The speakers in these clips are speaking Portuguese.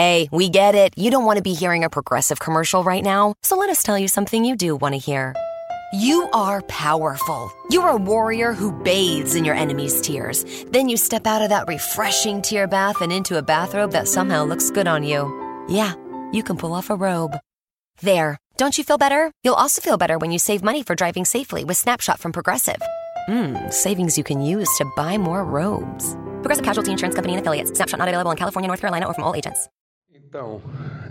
Hey, we get it. You don't want to be hearing a progressive commercial right now, so let us tell you something you do want to hear. You are powerful. You're a warrior who bathes in your enemy's tears. Then you step out of that refreshing tear bath and into a bathrobe that somehow looks good on you. Yeah, you can pull off a robe. There. Don't you feel better? You'll also feel better when you save money for driving safely with Snapshot from Progressive. Mmm, savings you can use to buy more robes. Progressive Casualty Insurance Company and affiliates. Snapshot not available in California, North Carolina, or from all agents. Então,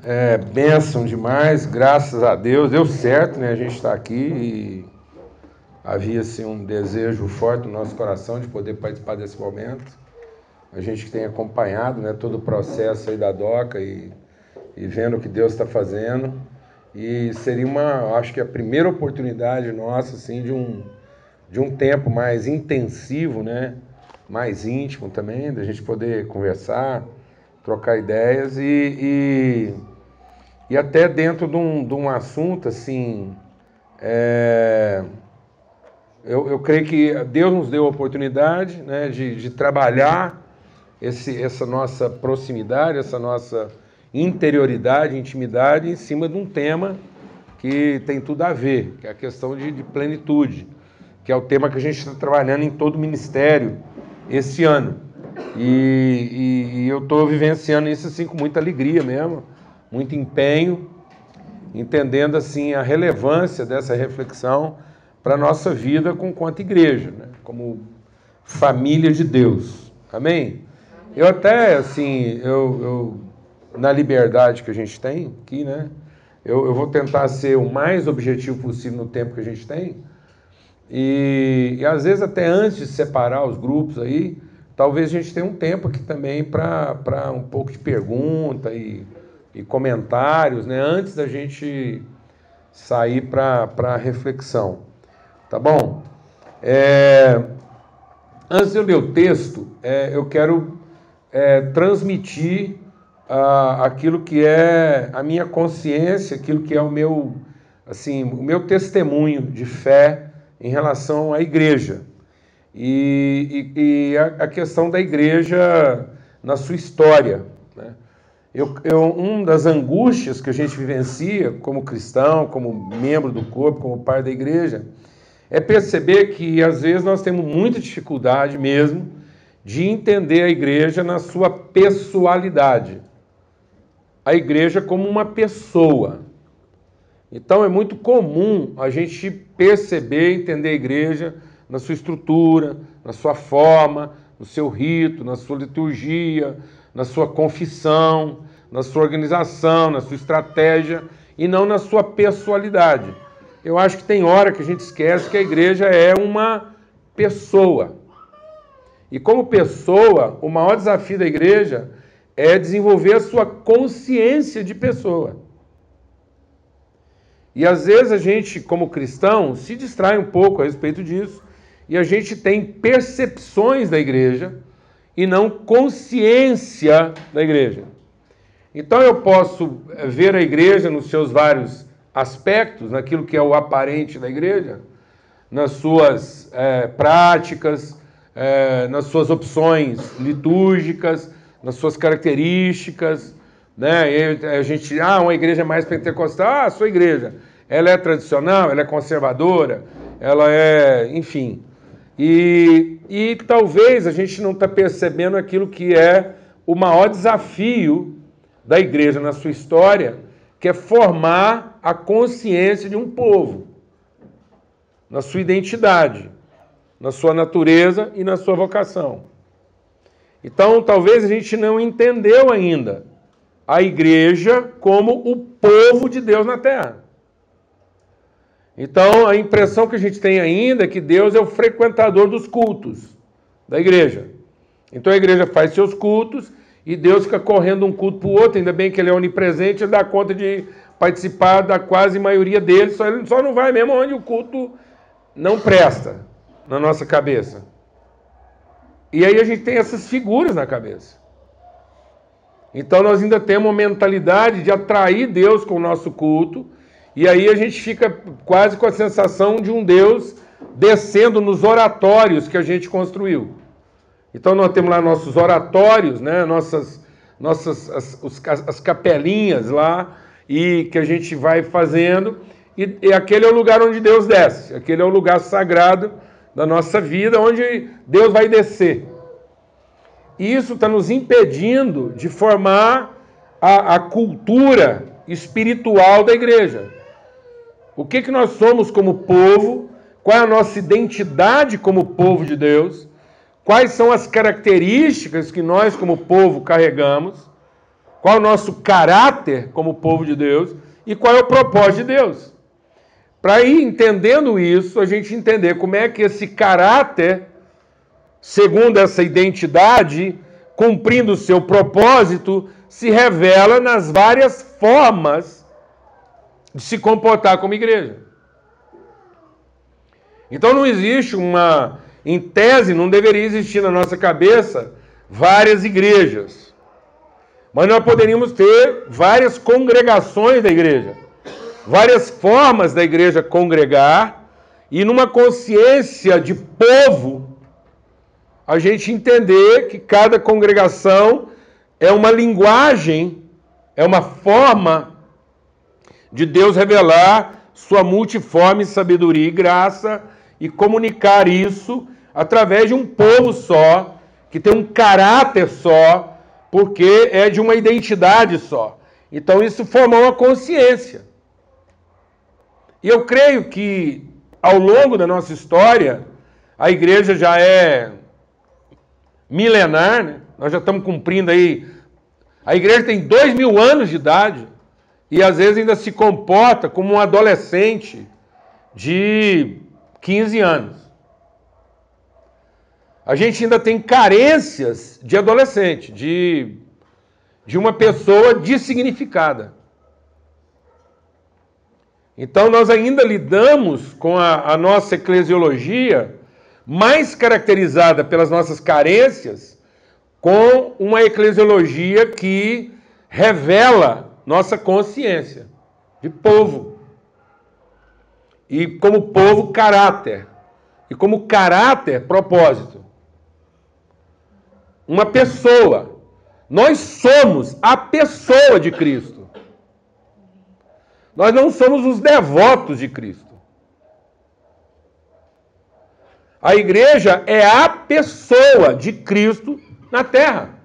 é bênção demais, graças a Deus, deu certo, né? A gente está aqui e havia assim, um desejo forte no nosso coração de poder participar desse momento. A gente que tem acompanhado né, todo o processo aí da DOCA e, e vendo o que Deus está fazendo. E seria uma, acho que a primeira oportunidade nossa, assim, de um, de um tempo mais intensivo, né? Mais íntimo também, da gente poder conversar, trocar ideias e, e, e até dentro de um, de um assunto assim. É, eu, eu creio que Deus nos deu a oportunidade né, de, de trabalhar esse, essa nossa proximidade, essa nossa interioridade, intimidade em cima de um tema que tem tudo a ver, que é a questão de, de plenitude, que é o tema que a gente está trabalhando em todo o ministério esse ano. E, e, e eu estou vivenciando isso assim com muita alegria mesmo, muito empenho, entendendo assim a relevância dessa reflexão para a nossa vida com quanto igreja, né? como família de Deus. Amém? Eu até, assim, eu, eu, na liberdade que a gente tem aqui, né? Eu, eu, vou tentar ser o mais objetivo possível no tempo que a gente tem. E, e às vezes até antes de separar os grupos aí, talvez a gente tenha um tempo aqui também para um pouco de pergunta e, e comentários, né? Antes da gente sair para a reflexão. Tá bom? É, antes de eu ler o texto, é, eu quero é, transmitir aquilo que é a minha consciência, aquilo que é o meu, assim, o meu testemunho de fé em relação à igreja e, e, e a, a, questão da igreja na sua história. Né? Eu, eu, um das angústias que a gente vivencia como cristão, como membro do corpo, como pai da igreja, é perceber que às vezes nós temos muita dificuldade mesmo de entender a igreja na sua pessoalidade. A igreja como uma pessoa. Então é muito comum a gente perceber, entender a igreja na sua estrutura, na sua forma, no seu rito, na sua liturgia, na sua confissão, na sua organização, na sua estratégia e não na sua pessoalidade. Eu acho que tem hora que a gente esquece que a igreja é uma pessoa. E como pessoa, o maior desafio da igreja é desenvolver a sua consciência de pessoa. E às vezes a gente, como cristão, se distrai um pouco a respeito disso e a gente tem percepções da igreja e não consciência da igreja. Então eu posso eh, ver a igreja nos seus vários aspectos, naquilo que é o aparente da igreja, nas suas é, práticas, é, nas suas opções litúrgicas, nas suas características, né? E a gente, ah, uma igreja mais pentecostal, ah, a sua igreja, ela é tradicional, ela é conservadora, ela é, enfim, e, e talvez a gente não está percebendo aquilo que é o maior desafio da igreja na sua história, que é formar a consciência de um povo, na sua identidade, na sua natureza e na sua vocação. Então, talvez a gente não entendeu ainda a igreja como o povo de Deus na terra. Então, a impressão que a gente tem ainda é que Deus é o frequentador dos cultos da igreja. Então, a igreja faz seus cultos e Deus fica correndo um culto para o outro. Ainda bem que ele é onipresente, ele dá conta de participar da quase maioria deles, só ele só não vai mesmo onde o culto não presta na nossa cabeça. E aí a gente tem essas figuras na cabeça. Então nós ainda temos uma mentalidade de atrair Deus com o nosso culto e aí a gente fica quase com a sensação de um Deus descendo nos oratórios que a gente construiu. Então nós temos lá nossos oratórios, né? nossas, nossas as, os, as capelinhas lá e que a gente vai fazendo. E, e aquele é o lugar onde Deus desce, aquele é o lugar sagrado da nossa vida, onde Deus vai descer. E isso está nos impedindo de formar a, a, cultura espiritual da igreja. O que, que nós somos como povo, qual é a nossa identidade como povo de Deus, quais são as características que nós, como povo, carregamos, qual é o nosso caráter como povo de Deus? E qual é o propósito de Deus. Para ir entendendo isso, a gente entender como é que esse caráter, segundo essa identidade, cumprindo o seu propósito, se revela nas várias formas de se comportar como igreja. Então não existe uma, em tese, não deveria existir na nossa cabeça várias igrejas. Mas nós poderíamos ter várias congregações da igreja várias formas da igreja congregar e numa consciência de povo, a gente entender que cada congregação é uma linguagem, é uma forma de Deus revelar sua multiforme sabedoria e graça e comunicar isso através de um povo só, que tem um caráter só, porque é de uma identidade só. Então isso formou uma consciência. E eu creio que ao longo da nossa história, a igreja já é milenar, né? nós já estamos cumprindo aí. A igreja tem dois mil anos de idade e às vezes ainda se comporta como um adolescente de 15 anos. A gente ainda tem carências de adolescente, de, de uma pessoa dessignificada. Então, nós ainda lidamos com a, a nossa eclesiologia mais caracterizada pelas nossas carências, com uma eclesiologia que revela nossa consciência de povo. E como povo, caráter. E como caráter, propósito. Uma pessoa. Nós somos a pessoa de Cristo. Nós não somos os devotos de Cristo. A igreja é a pessoa de Cristo na terra.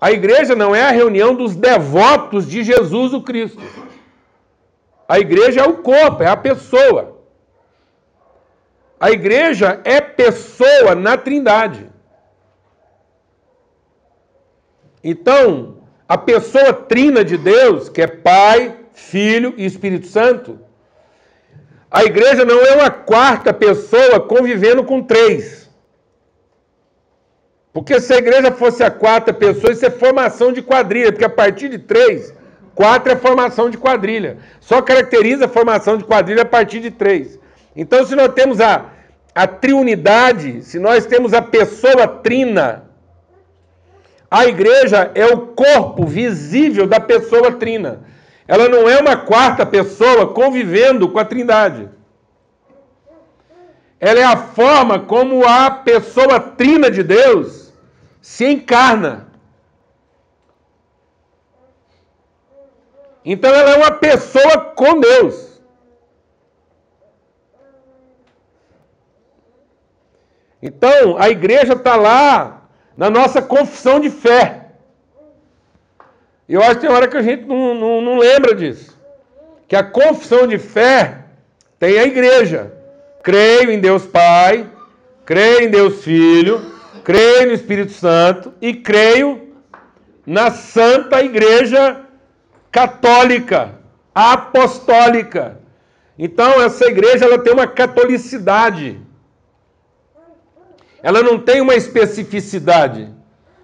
A igreja não é a reunião dos devotos de Jesus o Cristo. A igreja é o corpo, é a pessoa. A igreja é pessoa na Trindade. Então, a pessoa trina de Deus, que é Pai, Filho e Espírito Santo, a igreja não é uma quarta pessoa convivendo com três. Porque se a igreja fosse a quarta pessoa, isso é formação de quadrilha, porque a partir de três, quatro é formação de quadrilha. Só caracteriza a formação de quadrilha a partir de três. Então, se nós temos a, a triunidade, se nós temos a pessoa trina, a igreja é o corpo visível da pessoa trina. Ela não é uma quarta pessoa convivendo com a trindade. Ela é a forma como a pessoa trina de Deus se encarna. Então ela é uma pessoa com Deus. Então a igreja está lá na nossa confissão de fé. E eu acho que tem hora que a gente não, não, não lembra disso. Que a confissão de fé tem a igreja. Creio em Deus Pai, creio em Deus Filho, creio no Espírito Santo e creio na Santa Igreja Católica, Apostólica. Então, essa igreja ela tem uma catolicidade ela não tem uma especificidade.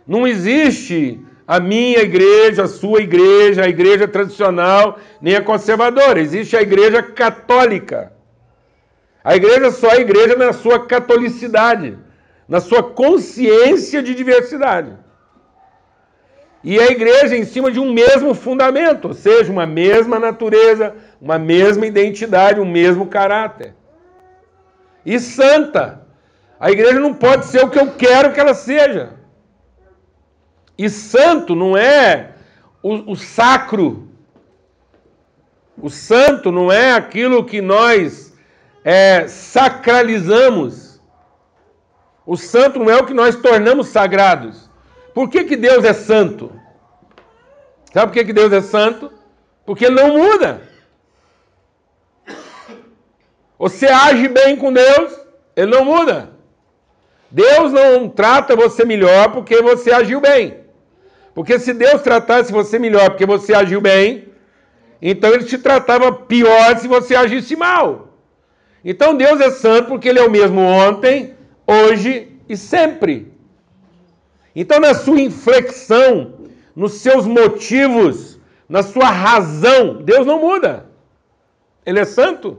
Não existe a minha igreja, a sua igreja, a igreja tradicional, nem a conservadora. Existe a igreja católica. A igreja só é igreja na sua catolicidade, na sua consciência de diversidade. E a igreja em cima de um mesmo fundamento, ou seja, uma mesma natureza, uma mesma identidade, um mesmo caráter. E santa. A igreja não pode ser o que eu quero que ela seja. E santo não é o, o sacro. O santo não é aquilo que nós é, sacralizamos. O santo não é o que nós tornamos sagrados. Por que, que Deus é santo? Sabe por que, que Deus é santo? Porque ele não muda. Você age bem com Deus, ele não muda. Deus não trata você melhor porque você agiu bem. Porque se Deus tratasse você melhor porque você agiu bem, então ele te tratava pior se você agisse mal. Então Deus é santo porque ele é o mesmo ontem, hoje e sempre. Então na sua inflexão, nos seus motivos, na sua razão, Deus não muda. Ele é santo.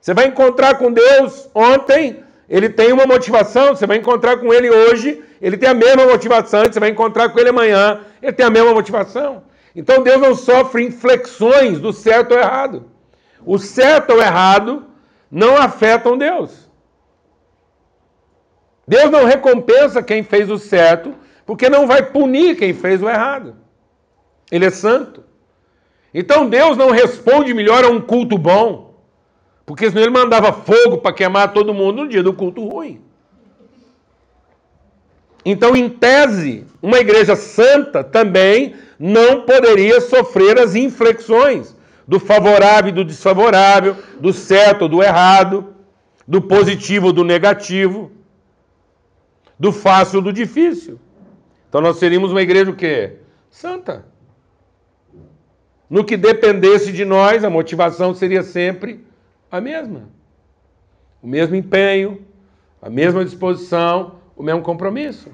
Você vai encontrar com Deus ontem, ele tem uma motivação, você vai encontrar com ele hoje, ele tem a mesma motivação, você vai encontrar com ele amanhã, ele tem a mesma motivação. Então Deus não sofre inflexões do certo ou errado. O certo ou errado não afetam Deus. Deus não recompensa quem fez o certo, porque não vai punir quem fez o errado. Ele é santo. Então Deus não responde melhor a um culto bom. Porque senão ele mandava fogo para queimar todo mundo no dia do culto ruim. Então, em tese, uma igreja santa também não poderia sofrer as inflexões do favorável e do desfavorável, do certo ou do errado, do positivo ou do negativo, do fácil do difícil. Então nós seríamos uma igreja o quê? Santa. No que dependesse de nós, a motivação seria sempre a mesma. O mesmo empenho, a mesma disposição, o mesmo compromisso.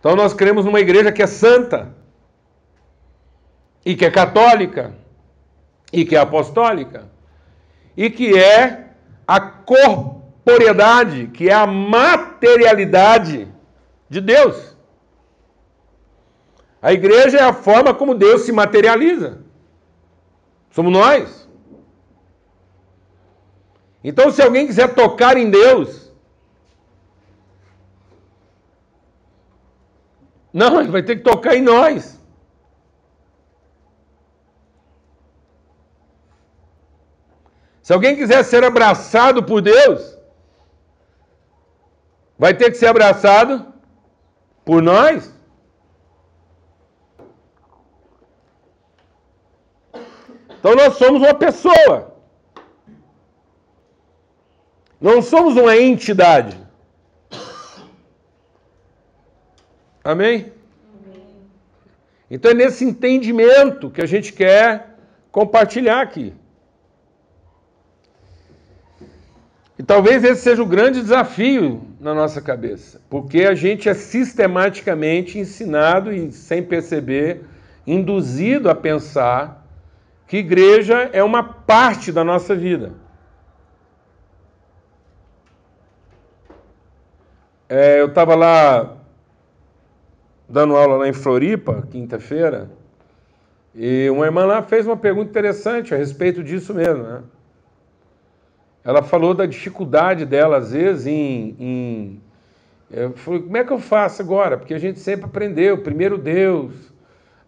Então nós cremos numa igreja que é santa, e que é católica, e que é apostólica, e que é a corporeidade, que é a materialidade de Deus. A igreja é a forma como Deus se materializa. Somos nós. Então, se alguém quiser tocar em Deus, não, ele vai ter que tocar em nós. Se alguém quiser ser abraçado por Deus, vai ter que ser abraçado por nós. Então nós somos uma pessoa. Não somos uma entidade. Amém? Então é nesse entendimento que a gente quer compartilhar aqui. Talvez esse seja o grande desafio na nossa cabeça, porque a gente é sistematicamente ensinado e sem perceber, induzido a pensar que igreja é uma parte da nossa vida. É, eu estava lá dando aula lá em Floripa, quinta-feira, e uma irmã lá fez uma pergunta interessante a respeito disso mesmo. Né? Ela falou da dificuldade dela, às vezes, em. em eu falei, como é que eu faço agora? Porque a gente sempre aprendeu, primeiro Deus.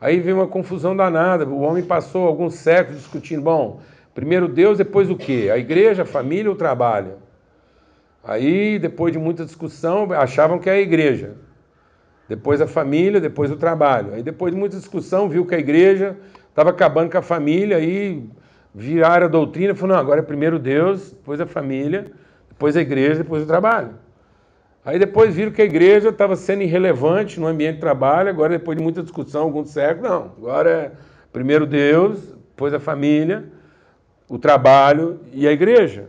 Aí vem uma confusão danada. O homem passou alguns séculos discutindo, bom, primeiro Deus, depois o quê? A igreja, a família o trabalho? Aí, depois de muita discussão, achavam que é a igreja. Depois a família, depois o trabalho. Aí, depois de muita discussão, viu que a igreja estava acabando com a família, aí viraram a doutrina e falaram: não, agora é primeiro Deus, depois a família, depois a igreja, depois o trabalho. Aí depois viram que a igreja estava sendo irrelevante no ambiente de trabalho, agora depois de muita discussão, alguns séculos, não, agora é primeiro Deus, depois a família, o trabalho e a igreja.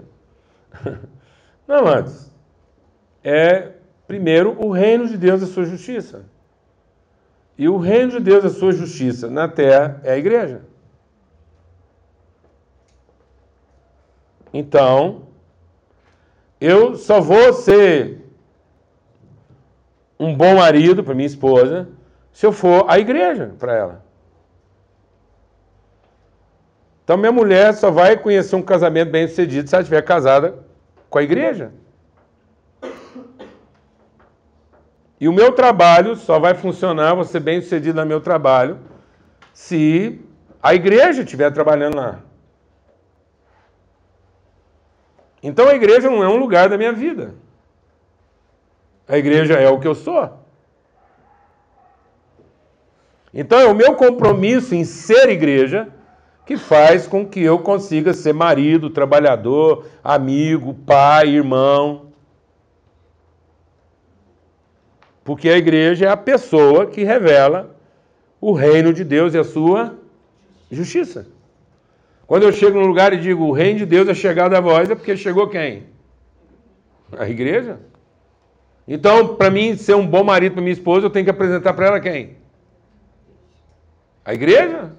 Não, antes. É, primeiro, o reino de Deus e a sua justiça. E o reino de Deus e a sua justiça na terra é a igreja. Então, eu só vou ser um bom marido para minha esposa se eu for à igreja para ela. Então, minha mulher só vai conhecer um casamento bem sucedido se ela estiver casada com a igreja. E o meu trabalho só vai funcionar, ser bem sucedido no meu trabalho, se a igreja estiver trabalhando lá. Então a igreja não é um lugar da minha vida. A igreja é o que eu sou. Então é o meu compromisso em ser igreja que faz com que eu consiga ser marido, trabalhador, amigo, pai, irmão. Porque a igreja é a pessoa que revela o reino de Deus e a sua justiça. Quando eu chego num lugar e digo o reino de Deus é chegado a vós, é porque chegou quem? A igreja. Então, para mim ser um bom marido para minha esposa, eu tenho que apresentar para ela quem? A igreja.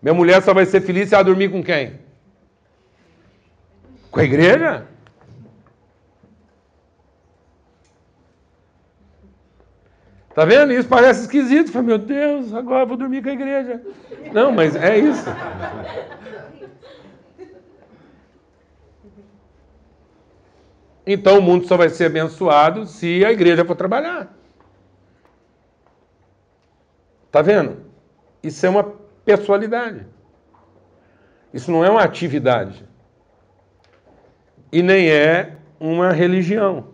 Minha mulher só vai ser feliz se ela dormir com quem? Com a igreja? Tá vendo? Isso parece esquisito. Falei, meu Deus, agora vou dormir com a igreja. Não, mas é isso. Então o mundo só vai ser abençoado se a igreja for trabalhar. Tá vendo? Isso é uma pessoalidade. Isso não é uma atividade. E nem é uma religião.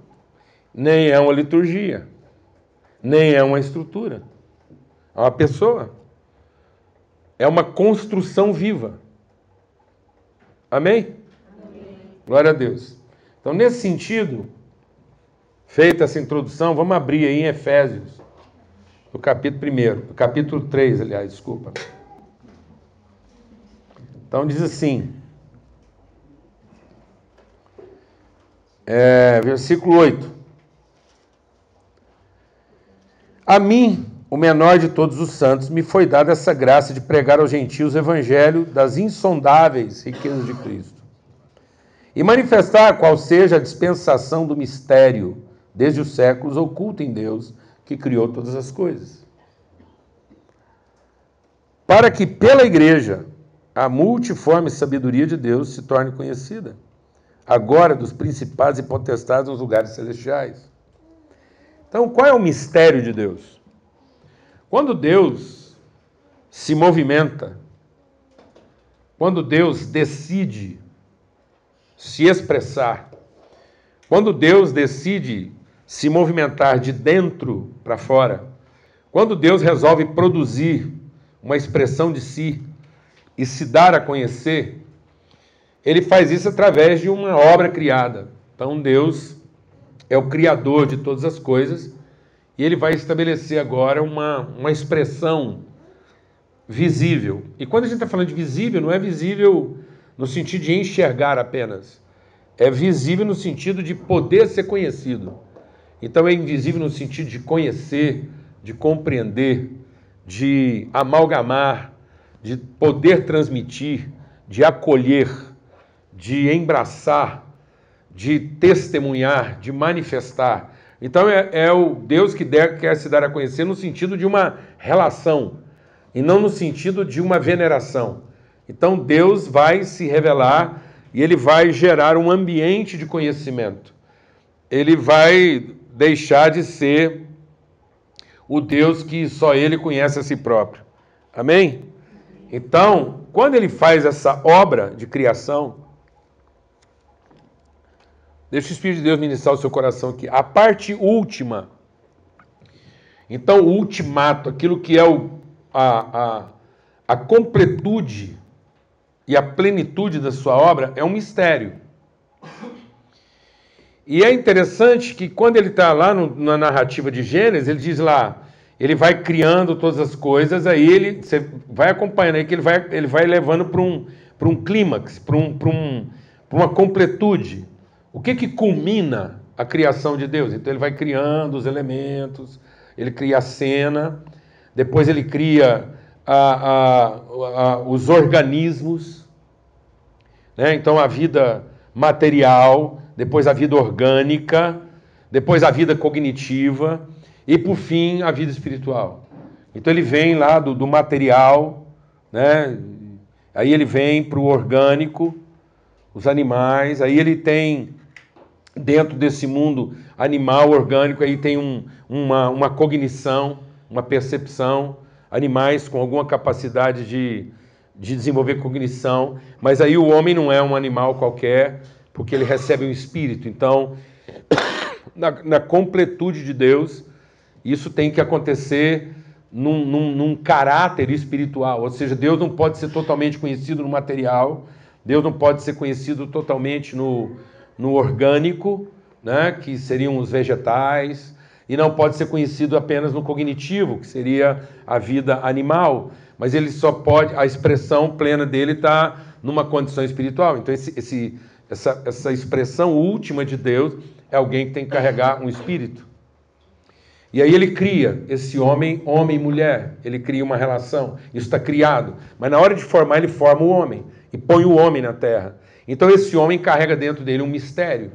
Nem é uma liturgia. Nem é uma estrutura. É uma pessoa. É uma construção viva. Amém? Amém? Glória a Deus. Então, nesse sentido, feita essa introdução, vamos abrir aí em Efésios, no capítulo 1, capítulo 3, aliás, desculpa. Então diz assim, é, versículo 8: A mim, o menor de todos os santos, me foi dada essa graça de pregar aos gentios o evangelho das insondáveis riquezas de Cristo e manifestar qual seja a dispensação do mistério desde os séculos oculto em Deus que criou todas as coisas. Para que pela igreja a multiforme sabedoria de Deus se torne conhecida, agora dos principados e potestades nos lugares celestiais. Então, qual é o mistério de Deus? Quando Deus se movimenta, quando Deus decide se expressar, quando Deus decide se movimentar de dentro para fora, quando Deus resolve produzir uma expressão de si e se dar a conhecer, ele faz isso através de uma obra criada. Então Deus é o criador de todas as coisas e ele vai estabelecer agora uma, uma expressão visível. E quando a gente está falando de visível, não é visível no sentido de enxergar apenas, é visível no sentido de poder ser conhecido. Então é invisível no sentido de conhecer, de compreender, de amalgamar, de poder transmitir, de acolher, de embraçar, de testemunhar, de manifestar. Então é, é o Deus que der, quer se dar a conhecer no sentido de uma relação e não no sentido de uma veneração. Então Deus vai se revelar e ele vai gerar um ambiente de conhecimento. Ele vai deixar de ser o Deus que só ele conhece a si próprio. Amém? Então, quando ele faz essa obra de criação, deixa o Espírito de Deus ministrar o seu coração aqui. A parte última, então o ultimato, aquilo que é o, a, a, a completude e a plenitude da sua obra, é um mistério. E é interessante que quando ele está lá no, na narrativa de Gênesis, ele diz lá, ele vai criando todas as coisas, aí ele você vai acompanhando aí que ele vai, ele vai levando para um, um clímax, para um, um, uma completude. O que que culmina a criação de Deus? Então ele vai criando os elementos, ele cria a cena, depois ele cria a, a, os organismos, né? então a vida material, depois a vida orgânica, depois a vida cognitiva, e por fim, a vida espiritual. Então ele vem lá do, do material, né? aí ele vem para o orgânico, os animais, aí ele tem dentro desse mundo animal, orgânico, aí tem um, uma, uma cognição, uma percepção, animais com alguma capacidade de, de desenvolver cognição, mas aí o homem não é um animal qualquer, porque ele recebe um espírito. Então, na, na completude de Deus, isso tem que acontecer num, num, num, caráter espiritual, ou seja, Deus não pode ser totalmente conhecido no material, Deus não pode ser conhecido totalmente no, no orgânico, né, que seriam os vegetais, e não pode ser conhecido apenas no cognitivo, que seria a vida animal, mas ele só pode, a expressão plena dele está numa condição espiritual. Então, esse, esse, essa, essa expressão última de Deus é alguém que tem que carregar um espírito. E aí ele cria esse homem, homem e mulher, ele cria uma relação, isso está criado. Mas na hora de formar, ele forma o homem e põe o homem na terra. Então esse homem carrega dentro dele um mistério,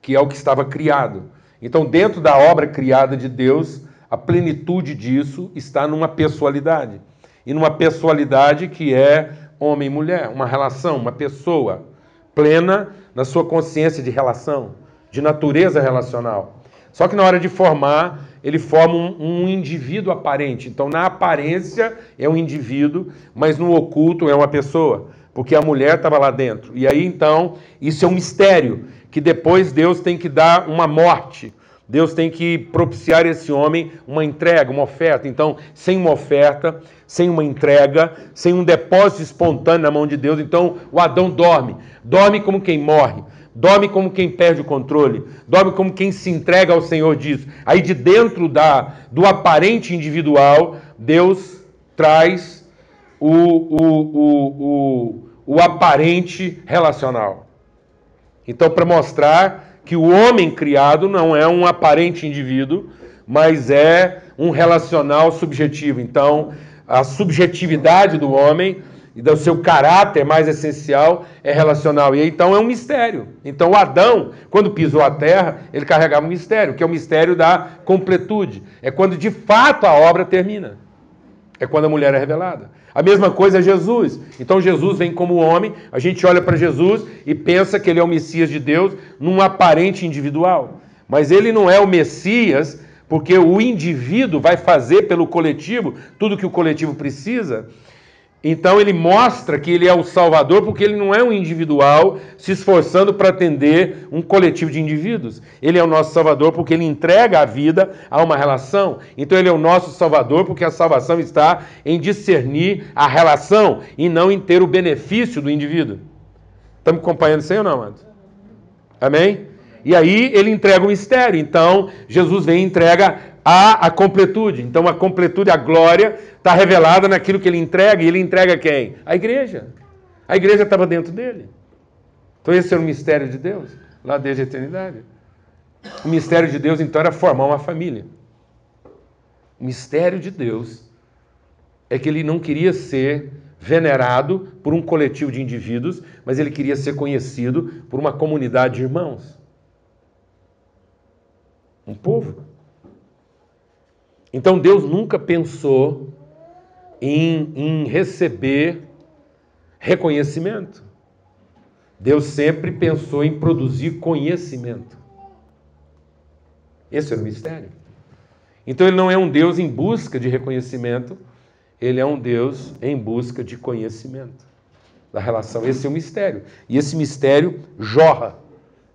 que é o que estava criado. Então, dentro da obra criada de Deus, a plenitude disso está numa pessoalidade. E numa pessoalidade que é homem e mulher, uma relação, uma pessoa plena na sua consciência de relação, de natureza relacional. Só que na hora de formar, ele forma um, um, indivíduo aparente. Então, na aparência é um indivíduo, mas no oculto é uma pessoa porque a mulher estava lá dentro. E aí então, isso é um mistério, que depois Deus tem que dar uma morte. Deus tem que propiciar esse homem uma entrega, uma oferta. Então, sem uma oferta, sem uma entrega, sem um depósito espontâneo na mão de Deus, então o Adão dorme. Dorme como quem morre. Dorme como quem perde o controle, dorme como quem se entrega ao Senhor disso. Aí de dentro da do aparente individual, Deus traz o, o, o, o, o aparente relacional. Então, para mostrar que o homem criado não é um aparente indivíduo, mas é um relacional subjetivo. Então, a subjetividade do homem e do seu caráter mais essencial é relacional. E então é um mistério. Então, Adão, quando pisou a terra, ele carregava um mistério, que é o mistério da completude. É quando de fato a obra termina. É quando a mulher é revelada. A mesma coisa é Jesus. Então Jesus vem como homem, a gente olha para Jesus e pensa que ele é o Messias de Deus num aparente individual. Mas ele não é o Messias porque o indivíduo vai fazer pelo coletivo tudo que o coletivo precisa. Então ele mostra que ele é o Salvador porque ele não é um individual se esforçando para atender um coletivo de indivíduos. Ele é o nosso Salvador porque ele entrega a vida a uma relação. Então ele é o nosso Salvador porque a salvação está em discernir a relação e não em ter o benefício do indivíduo. Estamos acompanhando isso aí ou não, amados? Amém? E aí ele entrega o mistério. Então Jesus vem e entrega a, a completude. Então a completude, a glória está revelada naquilo que ele entrega, e ele entrega quem? A igreja. A igreja estava dentro dele. Então esse era o mistério de Deus, lá desde a eternidade. O mistério de Deus, então, era formar uma família. O mistério de Deus é que ele não queria ser venerado por um coletivo de indivíduos, mas ele queria ser conhecido por uma comunidade de irmãos. Um povo. Então Deus nunca pensou em, em receber reconhecimento. Deus sempre pensou em produzir conhecimento. Esse é o mistério. Então ele não é um Deus em busca de reconhecimento, ele é um Deus em busca de conhecimento da relação. Esse é o mistério. E esse mistério jorra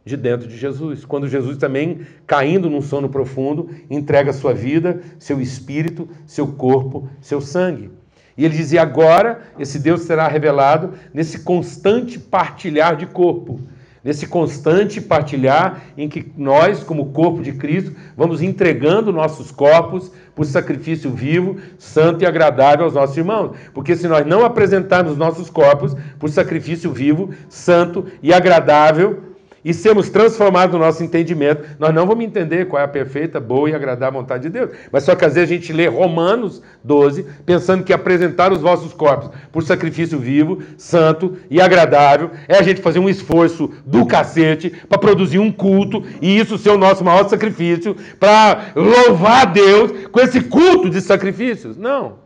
de dentro de Jesus. Quando Jesus também, caindo num sono profundo, entrega sua vida, seu espírito, seu corpo, seu sangue. E ele dizia: agora esse Deus será revelado nesse constante partilhar de corpo, nesse constante partilhar em que nós, como corpo de Cristo, vamos entregando nossos corpos por sacrifício vivo, santo e agradável aos nossos irmãos. Porque se nós não apresentarmos nossos corpos por sacrifício vivo, santo e agradável e sermos transformados no nosso entendimento, nós não vamos entender qual é a perfeita, boa e agradável vontade de Deus. Mas só que às vezes a gente lê Romanos 12, pensando que apresentar os vossos corpos por sacrifício vivo, santo e agradável é a gente fazer um esforço do cacete para produzir um culto e isso ser o nosso maior sacrifício para louvar a Deus com esse culto de sacrifícios. Não,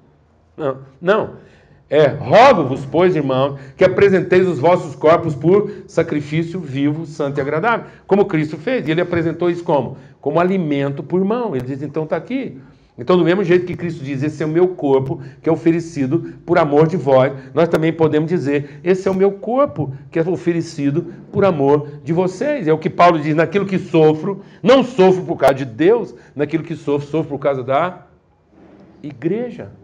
não, não. É, rogo-vos, pois, irmãos, que apresenteis os vossos corpos por sacrifício vivo, santo e agradável, como Cristo fez. E ele apresentou isso como? Como alimento por mão. Ele diz, então está aqui. Então, do mesmo jeito que Cristo diz, esse é o meu corpo que é oferecido por amor de vós, nós também podemos dizer, esse é o meu corpo que é oferecido por amor de vocês. É o que Paulo diz, naquilo que sofro, não sofro por causa de Deus, naquilo que sofro, sofro por causa da igreja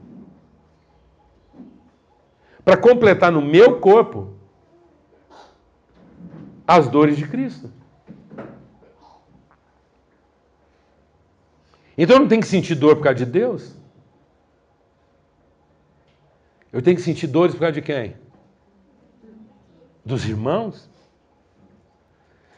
para completar no meu corpo as dores de Cristo. Então eu não tenho que sentir dor por causa de Deus. Eu tenho que sentir dores por causa de quem? Dos irmãos.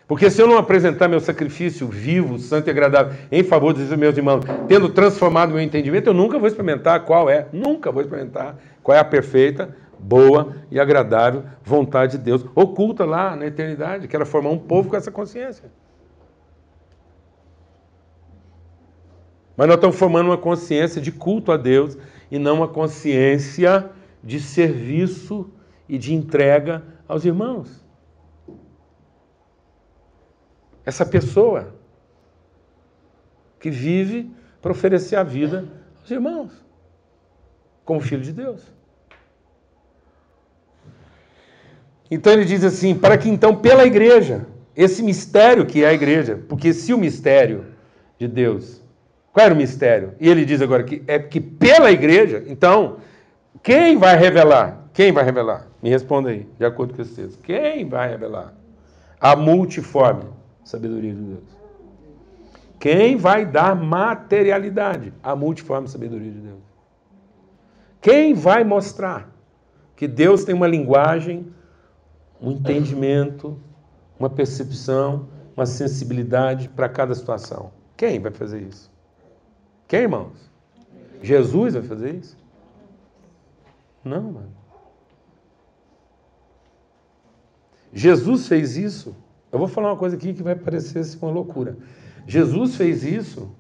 Porque se eu não apresentar meu sacrifício vivo, santo e agradável em favor dos meus irmãos, tendo transformado meu entendimento, eu nunca vou experimentar qual é, nunca vou experimentar qual é a perfeita, boa e agradável vontade de Deus, oculta lá na eternidade, que era formar um povo com essa consciência. Mas nós estamos formando uma consciência de culto a Deus e não uma consciência de serviço e de entrega aos irmãos. Essa pessoa que vive para oferecer a vida aos irmãos, como filho de Deus. Então ele diz assim: para que então pela igreja, esse mistério que é a igreja, porque se o mistério de Deus, qual era o mistério? E ele diz agora que é que pela igreja, então, quem vai revelar? Quem vai revelar? Me responda aí, de acordo com texto. Quem vai revelar? A multiforme sabedoria de Deus. Quem vai dar materialidade à multiforme sabedoria de Deus? Quem vai mostrar que Deus tem uma linguagem um entendimento, uma percepção, uma sensibilidade para cada situação. Quem vai fazer isso? Quem, irmãos? Jesus vai fazer isso? Não, mano. Jesus fez isso. Eu vou falar uma coisa aqui que vai parecer assim, uma loucura. Jesus fez isso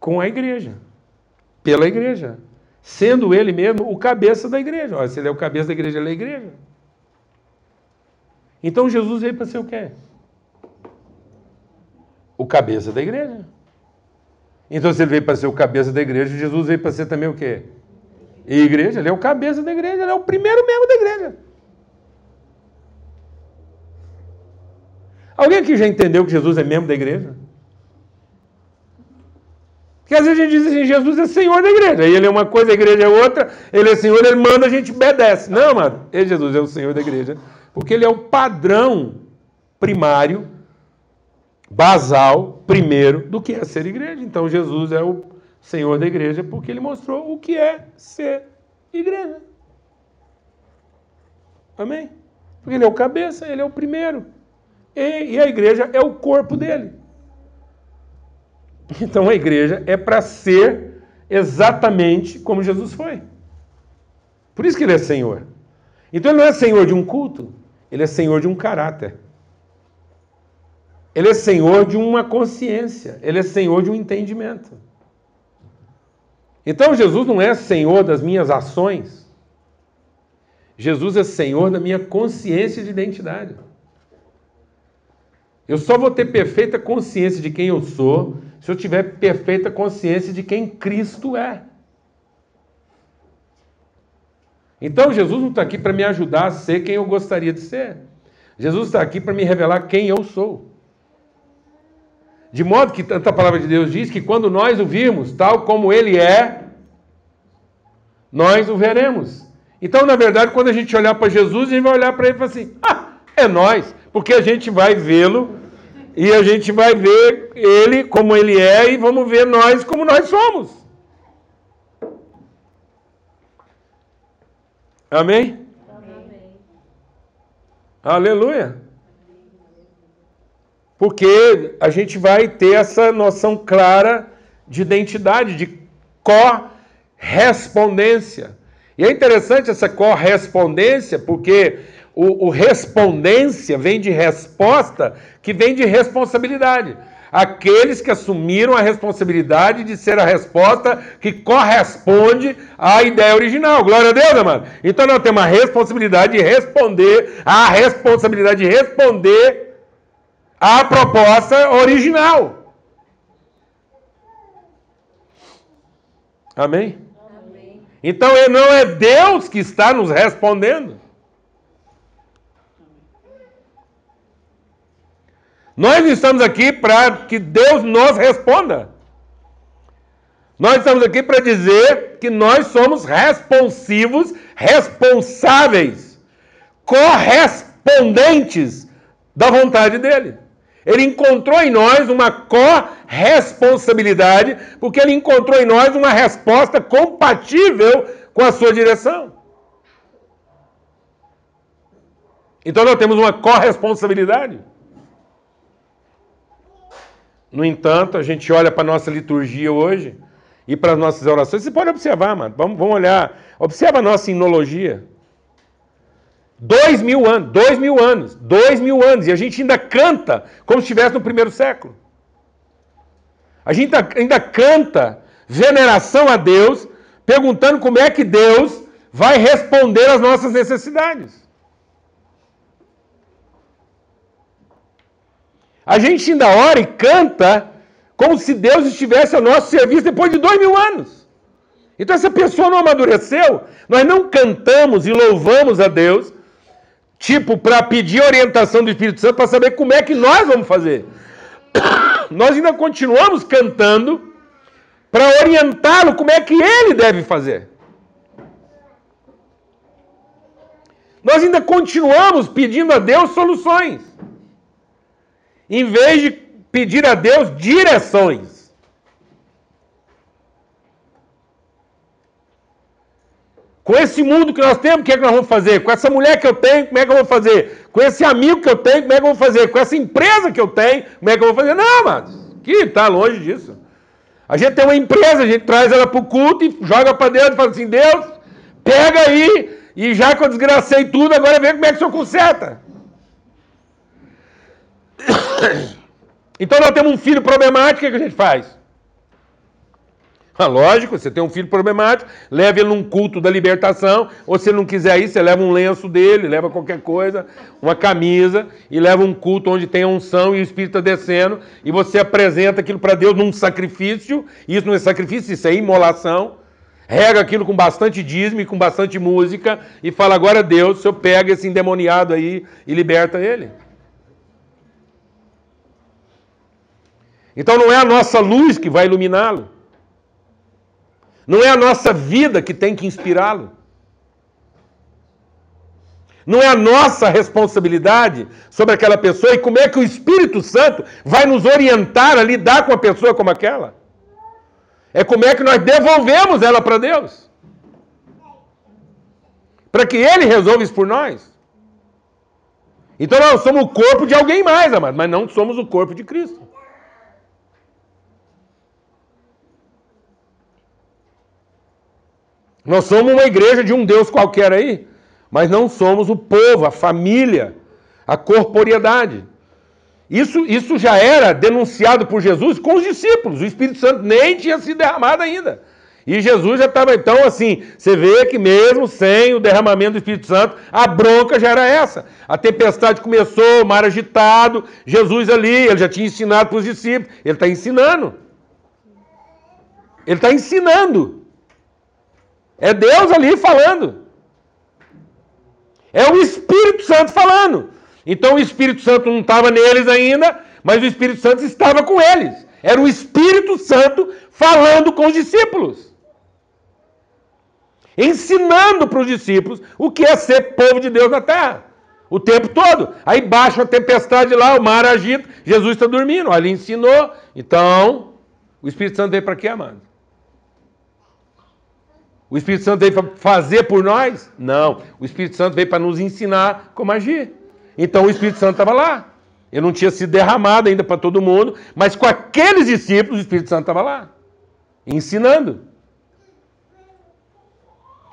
com a igreja, pela igreja sendo ele mesmo o cabeça da igreja. Olha, se ele é o cabeça da igreja, ele é a igreja. Então Jesus veio para ser o quê? O cabeça da igreja. Então, se ele veio para ser o cabeça da igreja, Jesus veio para ser também o quê? E igreja, ele é o cabeça da igreja, ele é o primeiro membro da igreja. Alguém aqui já entendeu que Jesus é membro da igreja? Porque às vezes a gente diz assim, Jesus é Senhor da igreja. Aí ele é uma coisa, a igreja é outra. Ele é Senhor, ele manda, a gente obedece. Não, mano. Ele, Jesus é o Senhor da igreja. Porque ele é o padrão primário, basal, primeiro, do que é ser igreja. Então Jesus é o Senhor da igreja porque ele mostrou o que é ser igreja. Amém? Porque ele é o cabeça, ele é o primeiro. E, e a igreja é o corpo dele. Então a igreja é para ser exatamente como Jesus foi. Por isso que ele é Senhor. Então ele não é Senhor de um culto, ele é Senhor de um caráter. Ele é Senhor de uma consciência, ele é Senhor de um entendimento. Então Jesus não é Senhor das minhas ações. Jesus é Senhor da minha consciência de identidade. Eu só vou ter perfeita consciência de quem eu sou se eu tiver perfeita consciência de quem Cristo é. Então Jesus não está aqui para me ajudar a ser quem eu gostaria de ser. Jesus está aqui para me revelar quem eu sou. De modo que tanta palavra de Deus diz que quando nós o virmos tal como ele é, nós o veremos. Então, na verdade, quando a gente olhar para Jesus, a gente vai olhar para ele e falar assim: ah, é nós, porque a gente vai vê-lo e a gente vai ver ele como ele é e vamos ver nós como nós somos. Amém? Amém. Aleluia. Porque a gente vai ter essa noção clara de identidade, de correspondência. E é interessante essa correspondência, porque o, o respondência vem de resposta, que vem de responsabilidade. aqueles que assumiram a responsabilidade de ser a resposta que corresponde à ideia original. Glória a Deus, amado. Então nós temos a responsabilidade de responder, a responsabilidade de responder à proposta original. Amém? Amém? Então não é Deus que está nos respondendo. Nós estamos aqui para que Deus nos responda. Nós estamos aqui para dizer que nós somos responsivos, responsáveis, correspondentes da vontade dele. Ele encontrou em nós uma corresponsabilidade, porque ele encontrou em nós uma resposta compatível com a sua direção. Então nós temos uma corresponsabilidade. No entanto, a gente olha para a nossa liturgia hoje e para as nossas orações. Você pode observar, mano. Vamos, vamos olhar. Observa a nossa inologia. Dois mil anos, dois mil anos, dois mil anos. E a gente ainda canta como se estivesse no primeiro século. A gente ainda canta veneração a Deus, perguntando como é que Deus vai responder às nossas necessidades. A gente ainda ora e canta como se Deus estivesse ao nosso serviço depois de dois mil anos. Então essa pessoa não amadureceu. Nós não cantamos e louvamos a Deus, tipo, para pedir orientação do Espírito Santo para saber como é que nós vamos fazer. Nós ainda continuamos cantando para orientá-lo como é que ele deve fazer. Nós ainda continuamos pedindo a Deus soluções em vez de pedir a Deus direções. Com esse mundo que nós temos, o que é que nós vamos fazer? Com essa mulher que eu tenho, como é que eu vou fazer? Com esse amigo que eu tenho, como é que eu vou fazer? Com essa empresa que eu tenho, como é que eu vou fazer? Não, mas que está longe disso. A gente tem uma empresa, a gente traz ela para o culto e joga para Deus e fala assim: Deus, pega aí, e já que eu desgracei tudo, agora vê como é que o senhor conserta. Então nós temos um filho problemático, o que a gente faz? Ah, lógico, você tem um filho problemático, leva ele num culto da libertação, ou se ele não quiser ir, você leva um lenço dele, leva qualquer coisa, uma camisa, e leva um culto onde tem a unção e o Espírito está descendo, e você apresenta aquilo para Deus num sacrifício, isso não é sacrifício, isso é imolação, rega aquilo com bastante dízimo e com bastante música, e fala, agora Deus, o Senhor pega esse endemoniado aí e liberta ele. Então não é a nossa luz que vai iluminá-lo. Não é a nossa vida que tem que inspirá-lo. Não é a nossa responsabilidade sobre aquela pessoa e como é que o Espírito Santo vai nos orientar a lidar com uma pessoa como aquela. É como é que nós devolvemos ela para Deus. Para que Ele resolva isso por nós. Então nós somos o corpo de alguém mais, amado, mas não somos o corpo de Cristo. Nós somos uma igreja de um Deus qualquer aí, mas não somos o povo, a família, a corporeidade. Isso, isso já era denunciado por Jesus com os discípulos. O Espírito Santo nem tinha sido derramado ainda. E Jesus já estava, então, assim, você vê que mesmo sem o derramamento do Espírito Santo, a bronca já era essa. A tempestade começou, o mar agitado, Jesus ali, ele já tinha ensinado para os discípulos. Ele está ensinando. Ele está ensinando. É Deus ali falando. É o Espírito Santo falando. Então o Espírito Santo não estava neles ainda, mas o Espírito Santo estava com eles. Era o Espírito Santo falando com os discípulos. Ensinando para os discípulos o que é ser povo de Deus na terra. O tempo todo. Aí baixa a tempestade lá, o mar agita, Jesus está dormindo. Ali ensinou. Então, o Espírito Santo veio para quê, amado? O Espírito Santo veio para fazer por nós? Não. O Espírito Santo veio para nos ensinar como agir. Então o Espírito Santo estava lá. Ele não tinha sido derramado ainda para todo mundo, mas com aqueles discípulos o Espírito Santo estava lá, ensinando.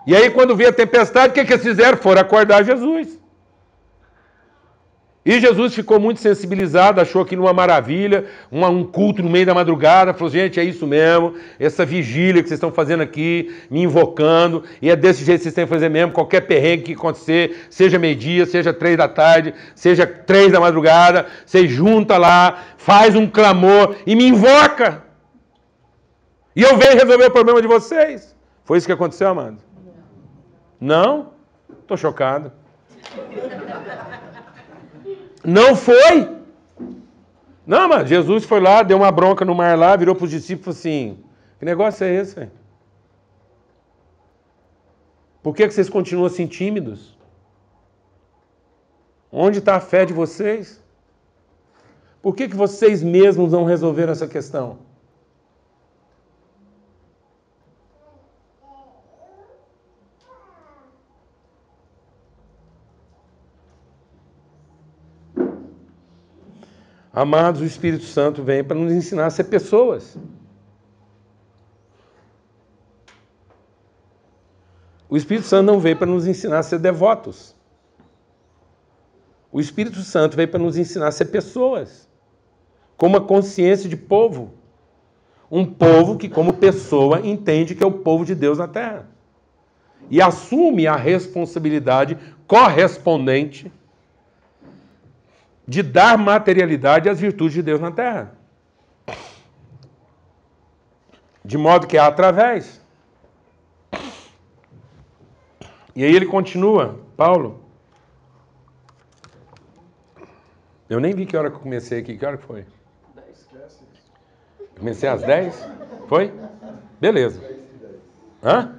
E aí, quando veio a tempestade, o que, que eles fizeram? Foram acordar Jesus. E Jesus ficou muito sensibilizado, achou aquilo uma maravilha, uma, um culto no meio da madrugada, falou: gente, é isso mesmo, essa vigília que vocês estão fazendo aqui, me invocando, e é desse jeito que vocês têm que fazer mesmo, qualquer perrengue que acontecer, seja meio-dia, seja três da tarde, seja três da madrugada, você junta lá, faz um clamor e me invoca. E eu venho resolver o problema de vocês. Foi isso que aconteceu, amado? Não? Estou chocado. Não foi. Não, mas Jesus foi lá, deu uma bronca no mar lá, virou para os discípulos assim: que negócio é esse? Véio? Por que, que vocês continuam assim tímidos? Onde está a fé de vocês? Por que, que vocês mesmos não resolveram essa questão? Amados, o Espírito Santo vem para nos ensinar a ser pessoas. O Espírito Santo não veio para nos ensinar a ser devotos. O Espírito Santo veio para nos ensinar a ser pessoas, com uma consciência de povo. Um povo que, como pessoa, entende que é o povo de Deus na terra. E assume a responsabilidade correspondente de dar materialidade às virtudes de Deus na terra. De modo que é através. E aí ele continua, Paulo. Eu nem vi que hora que eu comecei aqui. Que hora que foi? Comecei às 10? Foi? Beleza. Hã?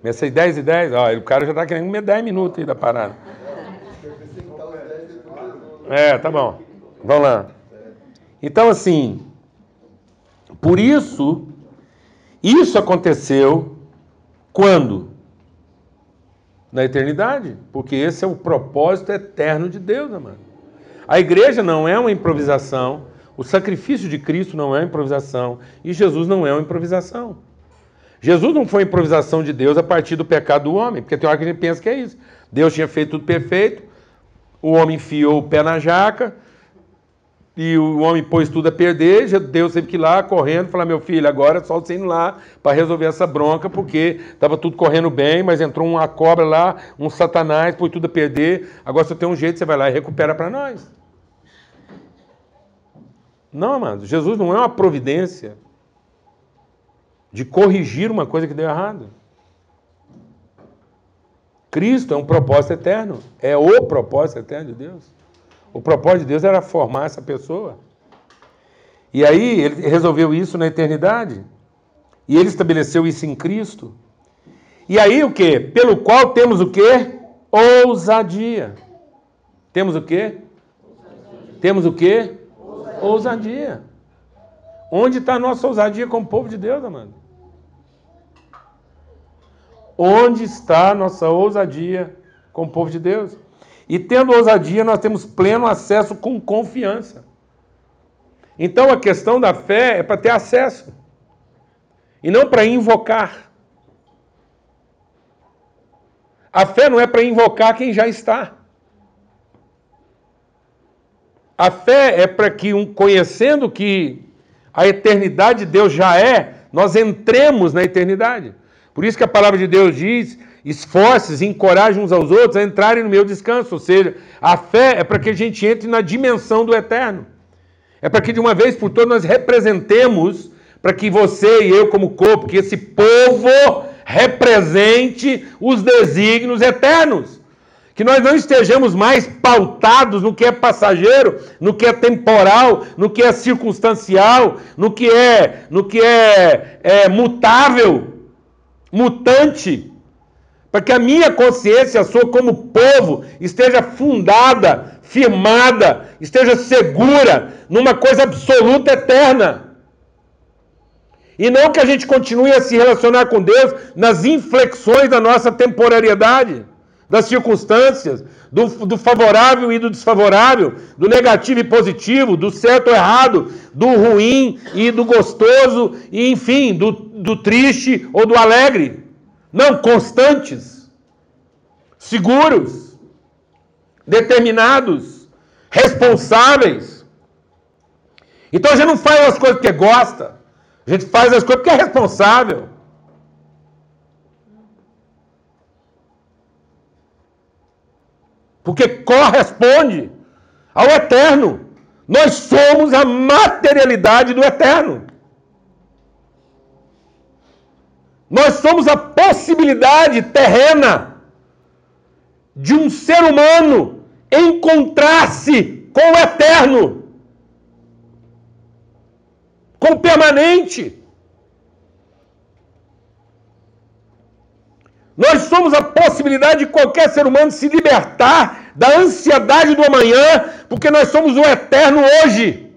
Comecei 10 e 10? Ó, o cara já está querendo comer 10 minutos aí da parada. É, tá bom. Vamos lá. Então, assim, por isso, isso aconteceu quando? Na eternidade. Porque esse é o propósito eterno de Deus, amado. A igreja não é uma improvisação, o sacrifício de Cristo não é uma improvisação, e Jesus não é uma improvisação. Jesus não foi improvisação de Deus a partir do pecado do homem, porque tem hora que a gente pensa que é isso. Deus tinha feito tudo perfeito, o homem enfiou o pé na jaca e o homem pôs tudo a perder. Deus teve que ir lá correndo falar: Meu filho, agora é só você ir lá para resolver essa bronca, porque estava tudo correndo bem, mas entrou uma cobra lá, um satanás, pôs tudo a perder. Agora você tem um jeito, você vai lá e recupera para nós. Não, amado, Jesus não é uma providência de corrigir uma coisa que deu errado. Cristo é um propósito eterno, é o propósito eterno de Deus. O propósito de Deus era formar essa pessoa. E aí ele resolveu isso na eternidade. E ele estabeleceu isso em Cristo. E aí o que? Pelo qual temos o que? Ousadia. Temos o que? Temos o que? Ousadia. ousadia. Onde está a nossa ousadia como povo de Deus, amado? Onde está a nossa ousadia com o povo de Deus? E tendo ousadia, nós temos pleno acesso com confiança. Então a questão da fé é para ter acesso e não para invocar. A fé não é para invocar quem já está. A fé é para que, um, conhecendo que a eternidade de Deus já é, nós entremos na eternidade. Por isso que a palavra de Deus diz: esforces, encoraje uns aos outros a entrarem no meu descanso. Ou seja, a fé é para que a gente entre na dimensão do eterno. É para que de uma vez por todas nós representemos, para que você e eu, como corpo, que esse povo represente os desígnios eternos. Que nós não estejamos mais pautados no que é passageiro, no que é temporal, no que é circunstancial, no que é, no que é, é mutável, mutante, para que a minha consciência, sua como povo, esteja fundada, firmada, esteja segura numa coisa absoluta eterna. E não que a gente continue a se relacionar com Deus nas inflexões da nossa temporariedade, das circunstâncias, do, do, favorável e do desfavorável, do negativo e positivo, do certo ou errado, do ruim e do gostoso, e enfim, do, do triste ou do alegre. Não, constantes, seguros, determinados, responsáveis. Então a gente não faz as coisas porque gosta, a gente faz as coisas porque é responsável. Porque corresponde ao eterno. Nós somos a materialidade do eterno. Nós somos a possibilidade terrena de um ser humano encontrar-se com o eterno, com o permanente. Nós somos a possibilidade de qualquer ser humano se libertar da ansiedade do amanhã, porque nós somos o eterno hoje.